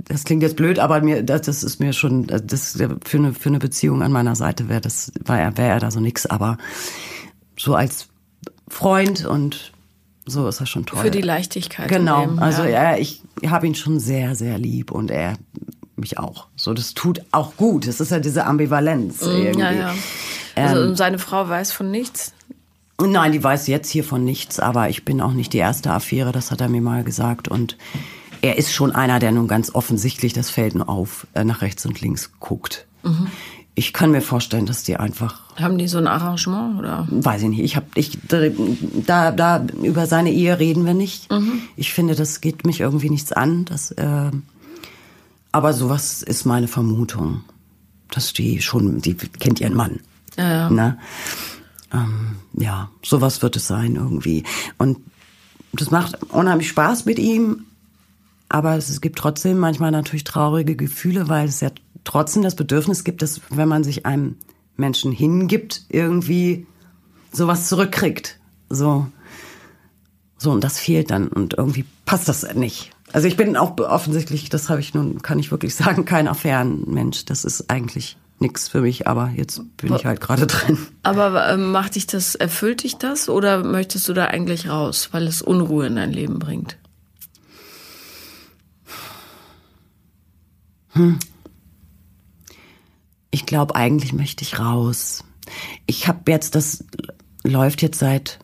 das klingt jetzt blöd, aber mir, das, das ist mir schon, das für eine, für eine Beziehung an meiner Seite wäre das, war er, wäre er da so nix, aber so als Freund und so ist er schon toll.
Für die Leichtigkeit.
Genau. Leben, also ja. er, ich habe ihn schon sehr, sehr lieb und er mich auch. So, das tut auch gut. Das ist ja diese Ambivalenz mm, irgendwie. Ja, ja.
Also ähm, seine Frau weiß von nichts.
Nein, die weiß jetzt hiervon nichts, aber ich bin auch nicht die erste Affäre, das hat er mir mal gesagt und er ist schon einer, der nun ganz offensichtlich das Feld nur auf äh, nach rechts und links guckt. Mhm. Ich kann mir vorstellen, dass die einfach.
Haben die so ein Arrangement oder?
Weiß ich nicht. Ich habe ich da da über seine Ehe reden wir nicht. Mhm. Ich finde, das geht mich irgendwie nichts an. Das, äh, aber sowas ist meine Vermutung, dass die schon, die kennt ihren Mann. Ja. ja. Ne? Ähm, ja, sowas wird es sein irgendwie. Und das macht unheimlich Spaß mit ihm, aber es gibt trotzdem manchmal natürlich traurige Gefühle, weil es ja trotzdem das Bedürfnis gibt, dass wenn man sich einem Menschen hingibt, irgendwie sowas zurückkriegt. So. So, und das fehlt dann und irgendwie passt das nicht. Also ich bin auch offensichtlich, das habe ich nun, kann ich wirklich *laughs* sagen, kein Affärenmensch. Das ist eigentlich nichts für mich, aber jetzt bin ich halt gerade drin.
Aber äh, macht dich das, erfüllt dich das oder möchtest du da eigentlich raus, weil es Unruhe in dein Leben bringt?
Hm. Ich glaube, eigentlich möchte ich raus. Ich habe jetzt, das läuft jetzt seit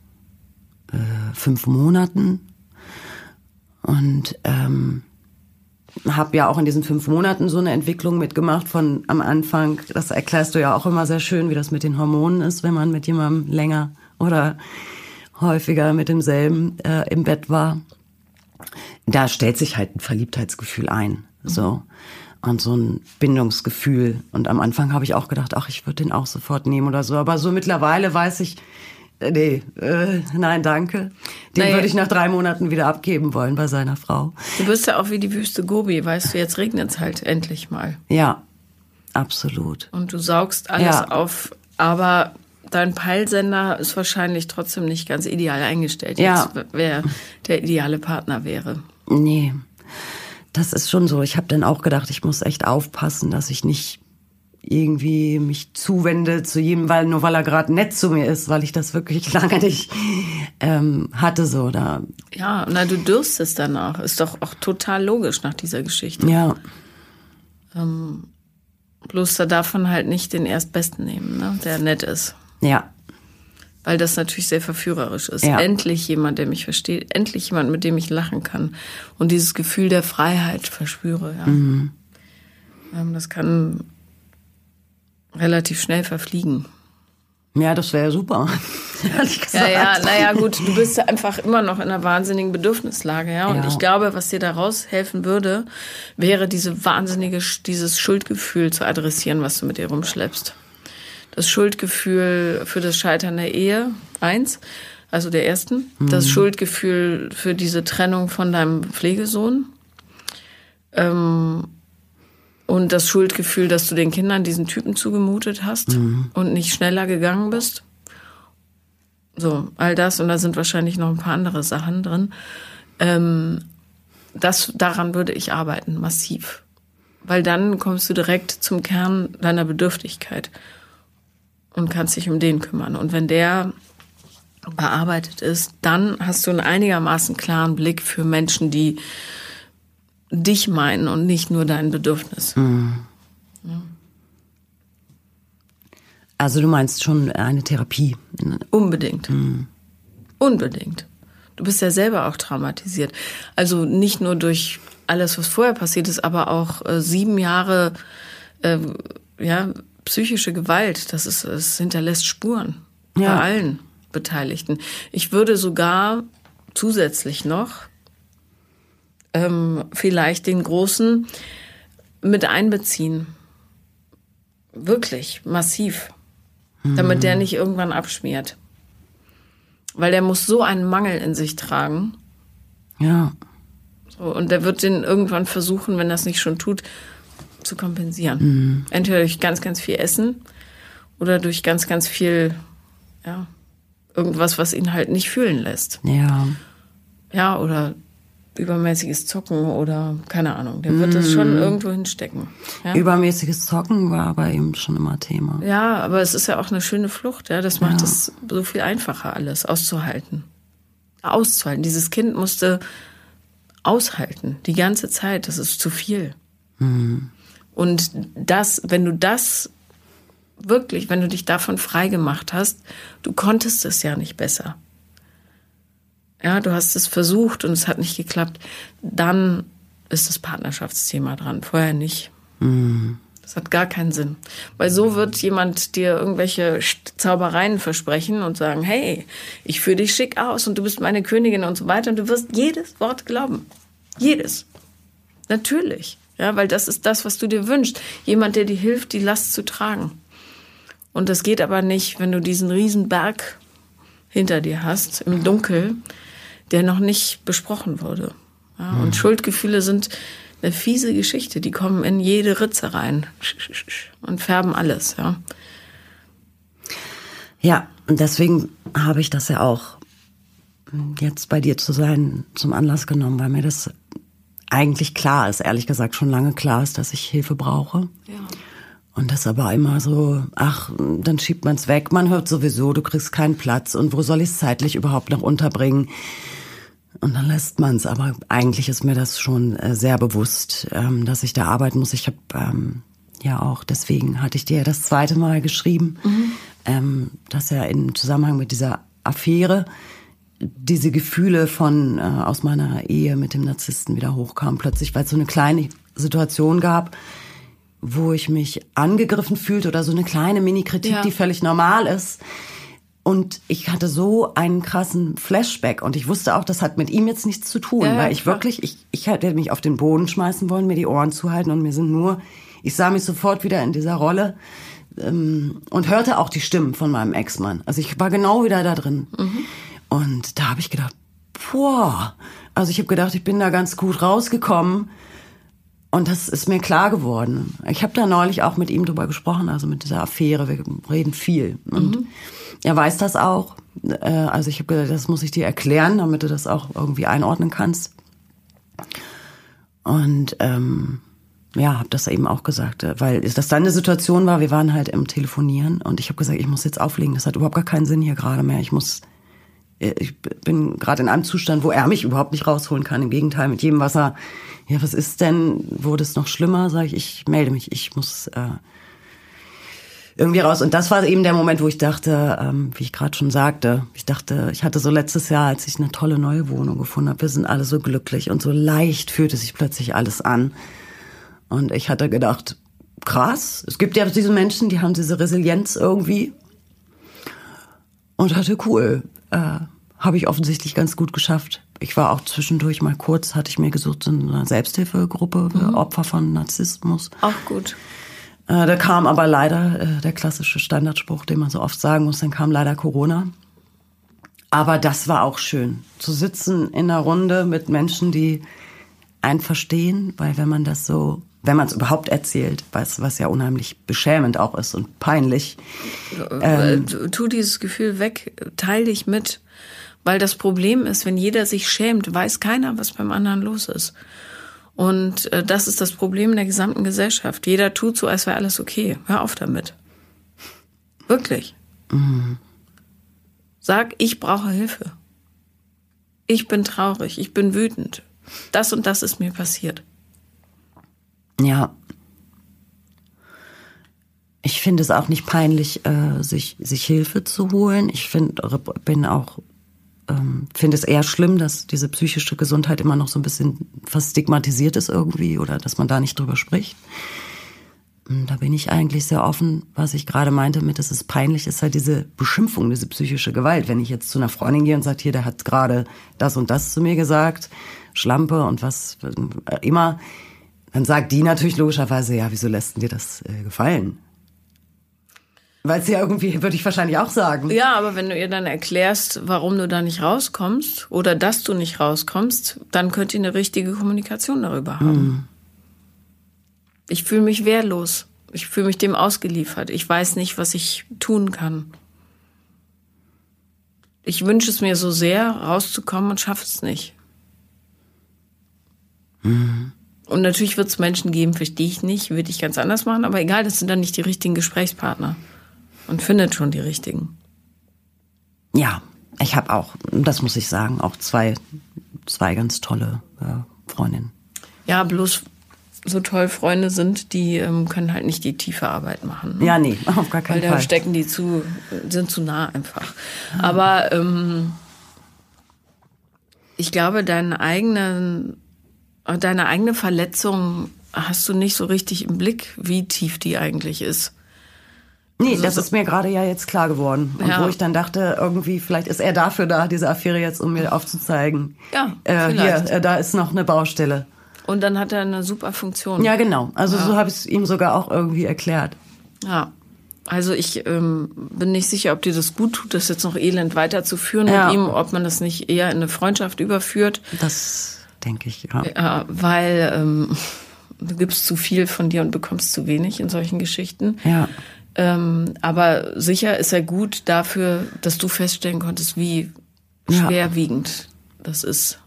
äh, fünf Monaten und ähm, habe ja auch in diesen fünf Monaten so eine Entwicklung mitgemacht von am Anfang. Das erklärst du ja auch immer sehr schön, wie das mit den Hormonen ist, wenn man mit jemandem länger oder häufiger mit demselben äh, im Bett war. Da stellt sich halt ein Verliebtheitsgefühl ein. So und so ein Bindungsgefühl. Und am Anfang habe ich auch gedacht, ach, ich würde den auch sofort nehmen oder so. Aber so mittlerweile weiß ich, nee, äh, nein, danke. Den naja. würde ich nach drei Monaten wieder abgeben wollen bei seiner Frau.
Du bist ja auch wie die Wüste Gobi, weißt du, jetzt regnet es halt endlich mal.
Ja, absolut.
Und du saugst alles ja. auf, aber dein Peilsender ist wahrscheinlich trotzdem nicht ganz ideal eingestellt, ja. jetzt, wer der ideale Partner wäre.
Nee das ist schon so. Ich habe dann auch gedacht, ich muss echt aufpassen, dass ich nicht irgendwie mich zuwende zu jedem, weil nur weil er gerade nett zu mir ist, weil ich das wirklich *laughs* lange nicht ähm, hatte so da.
Ja, na du dürstest danach, ist doch auch total logisch nach dieser Geschichte.
Ja.
Ähm, bloß da darf man halt nicht den Erstbesten nehmen, ne, der nett ist.
Ja
weil das natürlich sehr verführerisch ist. Ja. Endlich jemand, der mich versteht, endlich jemand, mit dem ich lachen kann und dieses Gefühl der Freiheit verspüre. Ja. Mhm. Ähm, das kann relativ schnell verfliegen.
Ja, das wäre super. *laughs*
Ja, ja, naja, gut, du bist einfach immer noch in einer wahnsinnigen Bedürfnislage, ja. Und ja. ich glaube, was dir daraus helfen würde, wäre diese wahnsinnige, dieses Schuldgefühl zu adressieren, was du mit dir rumschleppst das Schuldgefühl für das Scheitern der Ehe, eins, also der ersten, mhm. das Schuldgefühl für diese Trennung von deinem Pflegesohn. Ähm, Und das Schuldgefühl, dass du den Kindern diesen Typen zugemutet hast mhm. und nicht schneller gegangen bist. So, all das. Und da sind wahrscheinlich noch ein paar andere Sachen drin. Ähm, das, daran würde ich arbeiten, massiv. Weil dann kommst du direkt zum Kern deiner Bedürftigkeit und kannst dich um den kümmern. Und wenn der bearbeitet ist, dann hast du einen einigermaßen klaren Blick für Menschen, die dich meinen und nicht nur dein Bedürfnis. Mhm.
Ja. Also du meinst schon eine Therapie?
Unbedingt. Mhm. Unbedingt. Du bist ja selber auch traumatisiert. Also nicht nur durch alles, was vorher passiert ist, aber auch äh, sieben Jahre äh, ja, psychische Gewalt. Das ist, es hinterlässt Spuren ja. bei allen Beteiligten. Ich würde sogar zusätzlich noch ähm, vielleicht den Großen mit einbeziehen. Wirklich massiv. Mhm. Damit der nicht irgendwann abschmiert. Weil der muss so einen Mangel in sich tragen.
Ja.
So, und der wird den irgendwann versuchen, wenn er es nicht schon tut, zu kompensieren. Mhm. Entweder durch ganz, ganz viel Essen oder durch ganz, ganz viel, ja, irgendwas, was ihn halt nicht fühlen lässt.
Ja.
Ja, oder übermäßiges Zocken oder keine Ahnung. Der wird mm. das schon mhm. irgendwo hinstecken.
Ja? Übermäßiges Zocken war bei ihm schon immer Thema.
Ja, aber es ist ja auch eine schöne Flucht. Ja, das macht ja. es so viel einfacher alles auszuhalten, auszuhalten. Dieses Kind musste aushalten die ganze Zeit. Das ist zu viel. Mm. Und das, wenn du das wirklich, wenn du dich davon frei gemacht hast, du konntest es ja nicht besser. Ja, du hast es versucht und es hat nicht geklappt, dann ist das Partnerschaftsthema dran, vorher nicht. Mhm. Das hat gar keinen Sinn. Weil so wird jemand dir irgendwelche Zaubereien versprechen und sagen, hey, ich führe dich schick aus und du bist meine Königin und so weiter und du wirst jedes Wort glauben. Jedes. Natürlich. Ja, weil das ist das, was du dir wünschst. Jemand, der dir hilft, die Last zu tragen. Und das geht aber nicht, wenn du diesen riesen Berg hinter dir hast, im Dunkel, der noch nicht besprochen wurde. Ja, mhm. Und Schuldgefühle sind eine fiese Geschichte. Die kommen in jede Ritze rein und färben alles, ja.
Ja, und deswegen habe ich das ja auch jetzt bei dir zu sein zum Anlass genommen, weil mir das eigentlich klar ist, ehrlich gesagt schon lange klar ist, dass ich Hilfe brauche. Ja. Und das aber immer so, ach, dann schiebt man es weg, man hört sowieso, du kriegst keinen Platz und wo soll ich es zeitlich überhaupt noch unterbringen? Und dann lässt man es. Aber eigentlich ist mir das schon äh, sehr bewusst, ähm, dass ich da arbeiten muss. Ich habe ähm, ja auch, deswegen hatte ich dir ja das zweite Mal geschrieben, mhm. ähm, dass er im Zusammenhang mit dieser Affäre diese Gefühle von äh, aus meiner Ehe mit dem Narzissten wieder hochkamen plötzlich, weil es so eine kleine Situation gab, wo ich mich angegriffen fühlte oder so eine kleine Mini-Kritik, ja. die völlig normal ist. Und ich hatte so einen krassen Flashback und ich wusste auch, das hat mit ihm jetzt nichts zu tun, ja, weil ich klar. wirklich, ich, ich hätte mich auf den Boden schmeißen wollen, mir die Ohren zuhalten und mir sind nur, ich sah mich sofort wieder in dieser Rolle ähm, und hörte auch die Stimmen von meinem Ex-Mann. Also ich war genau wieder da drin. Mhm. Und da habe ich gedacht, boah, also ich habe gedacht, ich bin da ganz gut rausgekommen. Und das ist mir klar geworden. Ich habe da neulich auch mit ihm drüber gesprochen, also mit dieser Affäre. Wir reden viel. Und mhm. er weiß das auch. Äh, also ich habe gedacht, das muss ich dir erklären, damit du das auch irgendwie einordnen kannst. Und ähm, ja, habe das eben auch gesagt, weil das dann eine Situation war, wir waren halt im Telefonieren und ich habe gesagt, ich muss jetzt auflegen, das hat überhaupt gar keinen Sinn hier gerade mehr. Ich muss ich bin gerade in einem Zustand, wo er mich überhaupt nicht rausholen kann. Im Gegenteil, mit jedem Wasser, ja, was ist denn? Wurde es noch schlimmer? Sage ich, ich melde mich, ich muss äh, irgendwie raus. Und das war eben der Moment, wo ich dachte, ähm, wie ich gerade schon sagte, ich dachte, ich hatte so letztes Jahr, als ich eine tolle neue Wohnung gefunden habe, wir sind alle so glücklich und so leicht fühlte sich plötzlich alles an. Und ich hatte gedacht, krass, es gibt ja diese Menschen, die haben diese Resilienz irgendwie. Und hatte cool, äh, habe ich offensichtlich ganz gut geschafft. Ich war auch zwischendurch mal kurz, hatte ich mir gesucht, in einer Selbsthilfegruppe für mhm. Opfer von Narzissmus.
Auch gut.
Äh, da kam aber leider äh, der klassische Standardspruch, den man so oft sagen muss, dann kam leider Corona. Aber das war auch schön, zu sitzen in einer Runde mit Menschen, die einen verstehen, weil wenn man das so wenn man es überhaupt erzählt, was, was ja unheimlich beschämend auch ist und peinlich. Ähm,
tu dieses Gefühl weg, teil dich mit. Weil das Problem ist, wenn jeder sich schämt, weiß keiner, was beim anderen los ist. Und äh, das ist das Problem der gesamten Gesellschaft. Jeder tut so, als wäre alles okay. Hör auf damit. Wirklich. Mhm. Sag, ich brauche Hilfe. Ich bin traurig, ich bin wütend. Das und das ist mir passiert.
Ja. Ich finde es auch nicht peinlich, äh, sich, sich Hilfe zu holen. Ich find, bin auch, ähm, finde es eher schlimm, dass diese psychische Gesundheit immer noch so ein bisschen fast stigmatisiert ist irgendwie oder dass man da nicht drüber spricht. Hm, da bin ich eigentlich sehr offen, was ich gerade meinte mit, dass es peinlich ist, halt diese Beschimpfung, diese psychische Gewalt. Wenn ich jetzt zu einer Freundin gehe und sage, hier, der hat gerade das und das zu mir gesagt, Schlampe und was äh, immer, dann sagt die natürlich logischerweise, ja, wieso lässt dir das äh, gefallen? Weil es ja irgendwie, würde ich wahrscheinlich auch sagen.
Ja, aber wenn du ihr dann erklärst, warum du da nicht rauskommst oder dass du nicht rauskommst, dann könnt ihr eine richtige Kommunikation darüber haben. Mhm. Ich fühle mich wehrlos. Ich fühle mich dem ausgeliefert. Ich weiß nicht, was ich tun kann. Ich wünsche es mir so sehr, rauszukommen und schaffe es nicht. Mhm. Und natürlich wird es Menschen geben, verstehe ich nicht, würde ich ganz anders machen, aber egal, das sind dann nicht die richtigen Gesprächspartner. Und findet schon die richtigen.
Ja, ich habe auch, das muss ich sagen, auch zwei, zwei ganz tolle äh, Freundinnen.
Ja, bloß so toll Freunde sind, die ähm, können halt nicht die tiefe Arbeit machen.
Ne? Ja, nee, *laughs* auf gar keinen
Weil
Fall.
da stecken die zu, sind zu nah einfach. Aber ähm, ich glaube, deine eigenen, deine eigene Verletzung hast du nicht so richtig im Blick, wie tief die eigentlich ist.
Nee, also das ist mir gerade ja jetzt klar geworden. Und ja. wo ich dann dachte, irgendwie, vielleicht ist er dafür da, diese Affäre jetzt, um mir aufzuzeigen.
Ja,
äh, hier, äh, da ist noch eine Baustelle.
Und dann hat er eine super Funktion.
Ja, genau. Also ja. so habe ich es ihm sogar auch irgendwie erklärt.
Ja. Also ich ähm, bin nicht sicher, ob dir das gut tut, das jetzt noch elend weiterzuführen
ja.
mit ihm, ob man das nicht eher in eine Freundschaft überführt.
Das denke ich, ja.
ja weil ähm, du gibst zu viel von dir und bekommst zu wenig in solchen Geschichten.
Ja.
Ähm, aber sicher ist er gut dafür, dass du feststellen konntest, wie schwerwiegend ja. das ist.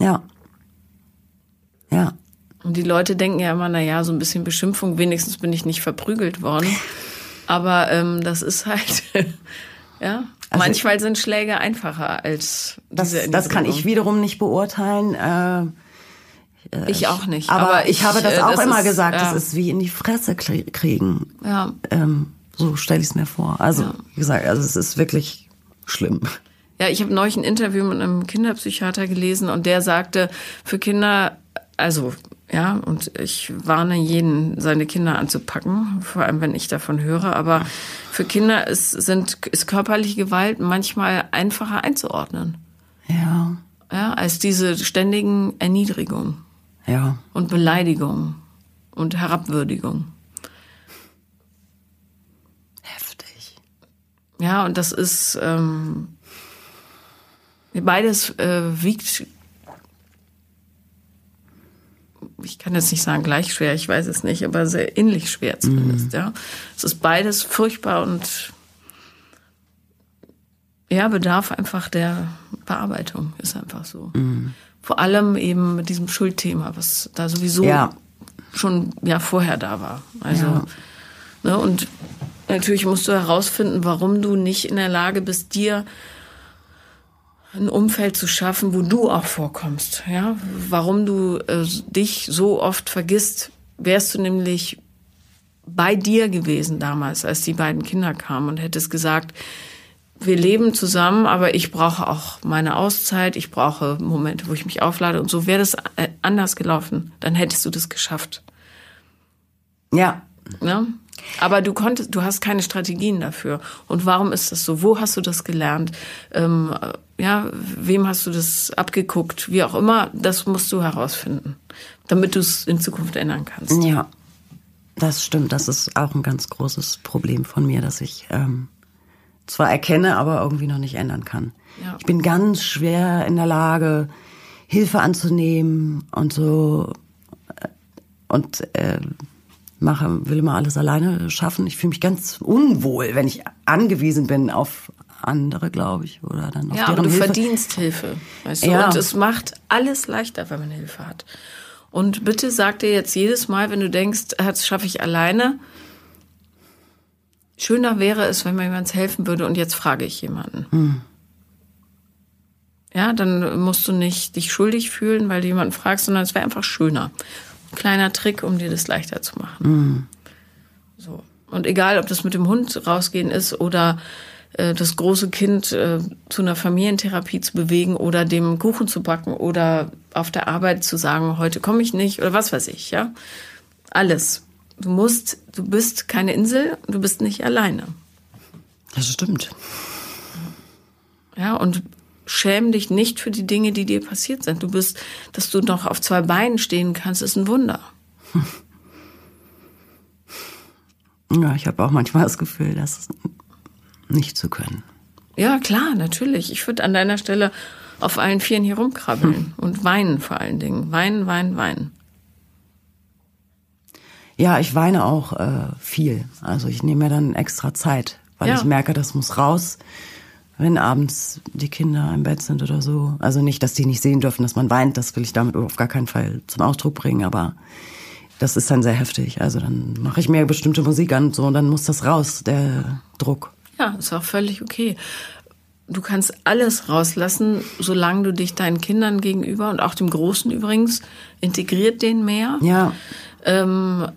Ja. Ja.
Und die Leute denken ja immer, na ja, so ein bisschen Beschimpfung, wenigstens bin ich nicht verprügelt worden. Aber ähm, das ist halt, *laughs* ja. Also Manchmal sind Schläge einfacher als
diese Das, das kann ich wiederum nicht beurteilen. Äh,
äh ich auch nicht.
Aber, aber ich, ich, habe das äh, auch das immer ist, gesagt, ja. das ist wie in die Fresse kriegen.
Ja.
Ähm, so stelle ich es mir vor. Also, ja. wie gesagt, also es ist wirklich schlimm.
Ja, ich habe neulich ein Interview mit einem Kinderpsychiater gelesen und der sagte, für Kinder also, ja, und ich warne jeden, seine Kinder anzupacken, vor allem wenn ich davon höre. Aber für Kinder ist, sind, ist körperliche Gewalt manchmal einfacher einzuordnen.
Ja.
Ja, als diese ständigen Erniedrigungen.
Ja.
Und Beleidigungen und Herabwürdigung.
Heftig.
Ja, und das ist ähm, beides äh, wiegt ich kann jetzt nicht sagen gleich schwer, ich weiß es nicht, aber sehr ähnlich schwer zumindest, mhm. ja. Es ist beides furchtbar und ja, bedarf einfach der Bearbeitung, ist einfach so. Mhm. Vor allem eben mit diesem Schuldthema, was da sowieso ja. schon ja vorher da war. Also, ja. ne, und natürlich musst du herausfinden, warum du nicht in der Lage bist, dir ein Umfeld zu schaffen, wo du auch vorkommst. Ja, warum du äh, dich so oft vergisst, wärst du nämlich bei dir gewesen damals, als die beiden Kinder kamen und hättest gesagt, wir leben zusammen, aber ich brauche auch meine Auszeit, ich brauche Momente, wo ich mich auflade und so wäre das äh, anders gelaufen. Dann hättest du das geschafft.
Ja.
ja? Aber du konntest, du hast keine Strategien dafür. Und warum ist das so? Wo hast du das gelernt? Ähm, ja, wem hast du das abgeguckt? Wie auch immer, das musst du herausfinden, damit du es in Zukunft ändern kannst.
Ja, das stimmt. Das ist auch ein ganz großes Problem von mir, dass ich ähm, zwar erkenne, aber irgendwie noch nicht ändern kann. Ja. Ich bin ganz schwer in der Lage, Hilfe anzunehmen und so und äh, mache, will immer alles alleine schaffen. Ich fühle mich ganz unwohl, wenn ich angewiesen bin auf andere, glaube ich, oder dann auf
ja,
deren
aber du
Hilfe.
verdienst Hilfe. Weißt du?
Ja.
Und es macht alles leichter, wenn man Hilfe hat. Und bitte sag dir jetzt jedes Mal, wenn du denkst, "Ah, das schaffe ich alleine, schöner wäre es, wenn mir jemand helfen würde und jetzt frage ich jemanden. Ja, dann musst du nicht dich schuldig fühlen, weil du jemanden fragst, sondern es wäre einfach schöner. Kleiner Trick, um dir das leichter zu machen. So. Und egal, ob das mit dem Hund rausgehen ist oder äh, das große Kind äh, zu einer Familientherapie zu bewegen oder dem Kuchen zu backen oder auf der Arbeit zu sagen, heute komme ich nicht oder was weiß ich, ja. Alles. Du musst, du bist keine Insel, du bist nicht alleine.
Das stimmt.
Ja, und schäm dich nicht für die Dinge, die dir passiert sind. Du bist, dass du noch auf zwei Beinen stehen kannst, ist ein Wunder. *laughs*
Ja, ich habe auch manchmal das Gefühl, das nicht zu können.
Ja, klar, natürlich. Ich würde an deiner Stelle auf allen Vieren hier rumkrabbeln und weinen vor allen Dingen. Weinen, weinen, weinen.
Ja, ich weine auch äh, viel. Also ich nehme mir dann extra Zeit, weil
Ja.
ich merke, das muss raus, wenn abends die Kinder im Bett sind oder so. Also nicht, dass die nicht sehen dürfen, dass man weint, das will ich damit auf gar keinen Fall zum Ausdruck bringen, aber das ist dann sehr heftig. Also dann mache ich mir bestimmte Musik an und so und dann muss das raus, der Druck.
Ja, ist auch völlig okay. Du kannst alles rauslassen, solange du dich deinen Kindern gegenüber und auch dem Großen übrigens integriert den mehr.
Ja,
ähm,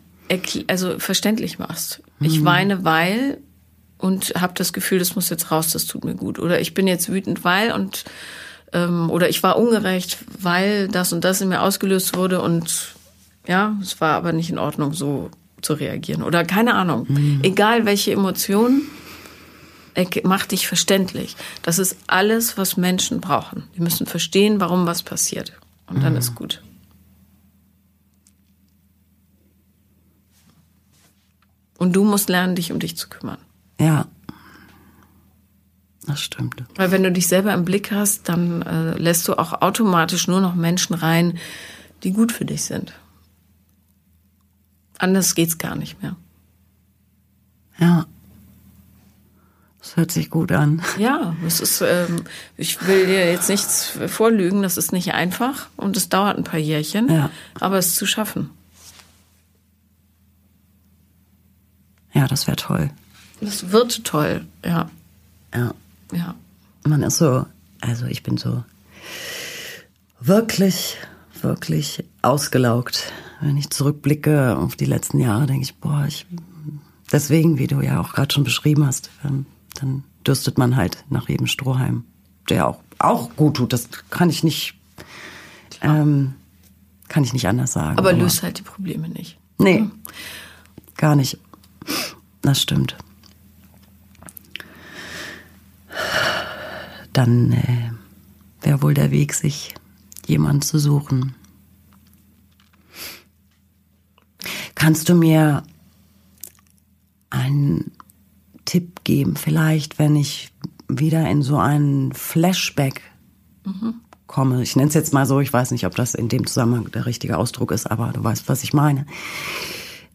also verständlich machst. Ich weine, weil und habe das Gefühl, das muss jetzt raus, das tut mir gut. Oder ich bin jetzt wütend, weil und ähm, oder ich war ungerecht, weil das und das in mir ausgelöst wurde und ja, es war aber nicht in Ordnung, so zu reagieren. Oder keine Ahnung. Egal welche Emotion, erk- mach dich verständlich. Das ist alles, was Menschen brauchen. Die müssen verstehen, warum was passiert. Und dann ist gut. Und du musst lernen, dich um dich zu kümmern.
ja. Das stimmt.
Weil wenn du dich selber im Blick hast, dann äh, lässt du auch automatisch nur noch Menschen rein, die gut für dich sind. Anders geht's gar nicht mehr.
Ja. Das hört sich gut an.
Ja, es ist, ähm, ich will dir jetzt nichts vorlügen, das ist nicht einfach und es dauert ein paar Jährchen,
Ja.
aber es ist zu schaffen.
Ja, das wäre toll.
Das wird toll, ja,
Ja.
ja.
man ist so, also ich bin so wirklich, wirklich ausgelaugt. Wenn ich zurückblicke auf die letzten Jahre, denke ich, boah, ich, deswegen, wie du ja auch gerade schon beschrieben hast, ähm, dann dürstet man halt nach jedem Strohhalm, der auch, auch gut tut. Das kann ich nicht, ähm, kann ich nicht anders sagen.
Aber löst halt die Probleme nicht.
Nee, gar nicht. Das stimmt. Dann äh, wäre wohl der Weg, sich jemanden zu suchen. Kannst du mir einen Tipp geben, vielleicht, wenn ich wieder in so einen Flashback komme? Ich nenne es jetzt mal so, ich weiß nicht, ob das in dem Zusammenhang der richtige Ausdruck ist, aber du weißt, was ich meine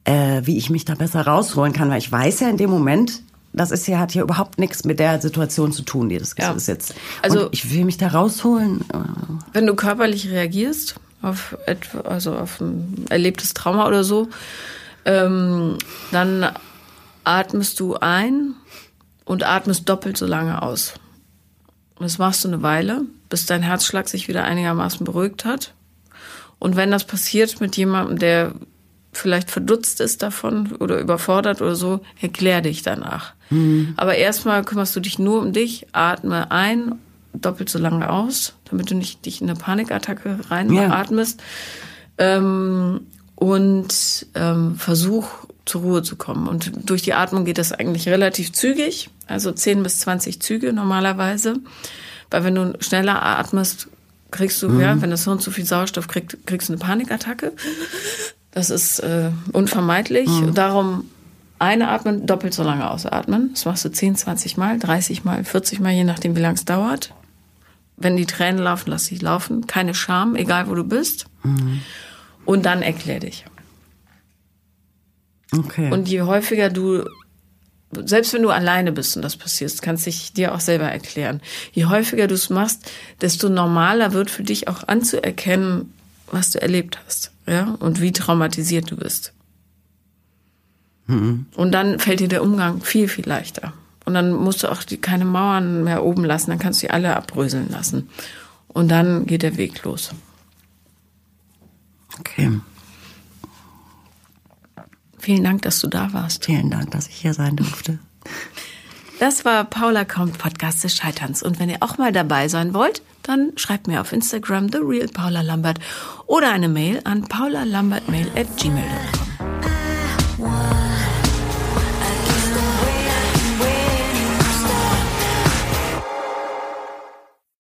äh, wie ich mich da besser rausholen kann, weil ich weiß ja in dem Moment, das ist ja, hat ja überhaupt nichts mit der Situation zu tun, die das
Ja.
ist jetzt.
Also-
Und ich will mich da rausholen. äh,
Wenn du körperlich reagierst auf etwa, also auf ein erlebtes Trauma oder so, ähm, dann atmest du ein und atmest doppelt so lange aus. Und das machst du eine Weile, bis dein Herzschlag sich wieder einigermaßen beruhigt hat. Und wenn das passiert mit jemandem, der vielleicht verdutzt ist davon oder überfordert oder so, erklär dich danach. Aber erstmal kümmerst du dich nur um dich, atme ein, doppelt so lange aus, damit du nicht dich in eine Panikattacke
Ja.
reinatmest. Ähm, und ähm, versuch zur Ruhe zu kommen. Und durch die Atmung geht das eigentlich relativ zügig, also 10 bis 20 Züge normalerweise. Weil wenn du schneller atmest, kriegst du, ja, wenn das Hirn zu viel Sauerstoff kriegt, kriegst du eine Panikattacke. Das ist äh, unvermeidlich. Darum einatmen, doppelt so lange ausatmen. Das machst du 10, 20 Mal, 30 Mal, 40 Mal, je nachdem, wie lang es dauert. Wenn die Tränen laufen, lass sie laufen. Keine Scham, egal wo du bist. Und dann erklär dich.
Okay.
Und je häufiger du, selbst wenn du alleine bist und das passiert, kannst dich dir auch selber erklären. Je häufiger du es machst, desto normaler wird für dich auch anzuerkennen, was du erlebt hast, ja, und wie traumatisiert du bist.
Mhm.
Und dann fällt dir der Umgang viel, viel leichter. Und dann musst du auch die, keine Mauern mehr oben lassen, dann kannst du die alle abbröseln lassen. Und dann geht der Weg los.
Okay.
Vielen Dank, dass du da warst.
Vielen Dank, dass ich hier sein durfte.
Das war Paula kommt Podcast des Scheiterns. Und wenn ihr auch mal dabei sein wollt, dann schreibt mir auf Instagram The Real Paula Lambert oder eine Mail an paulalambertmail at gmail.com.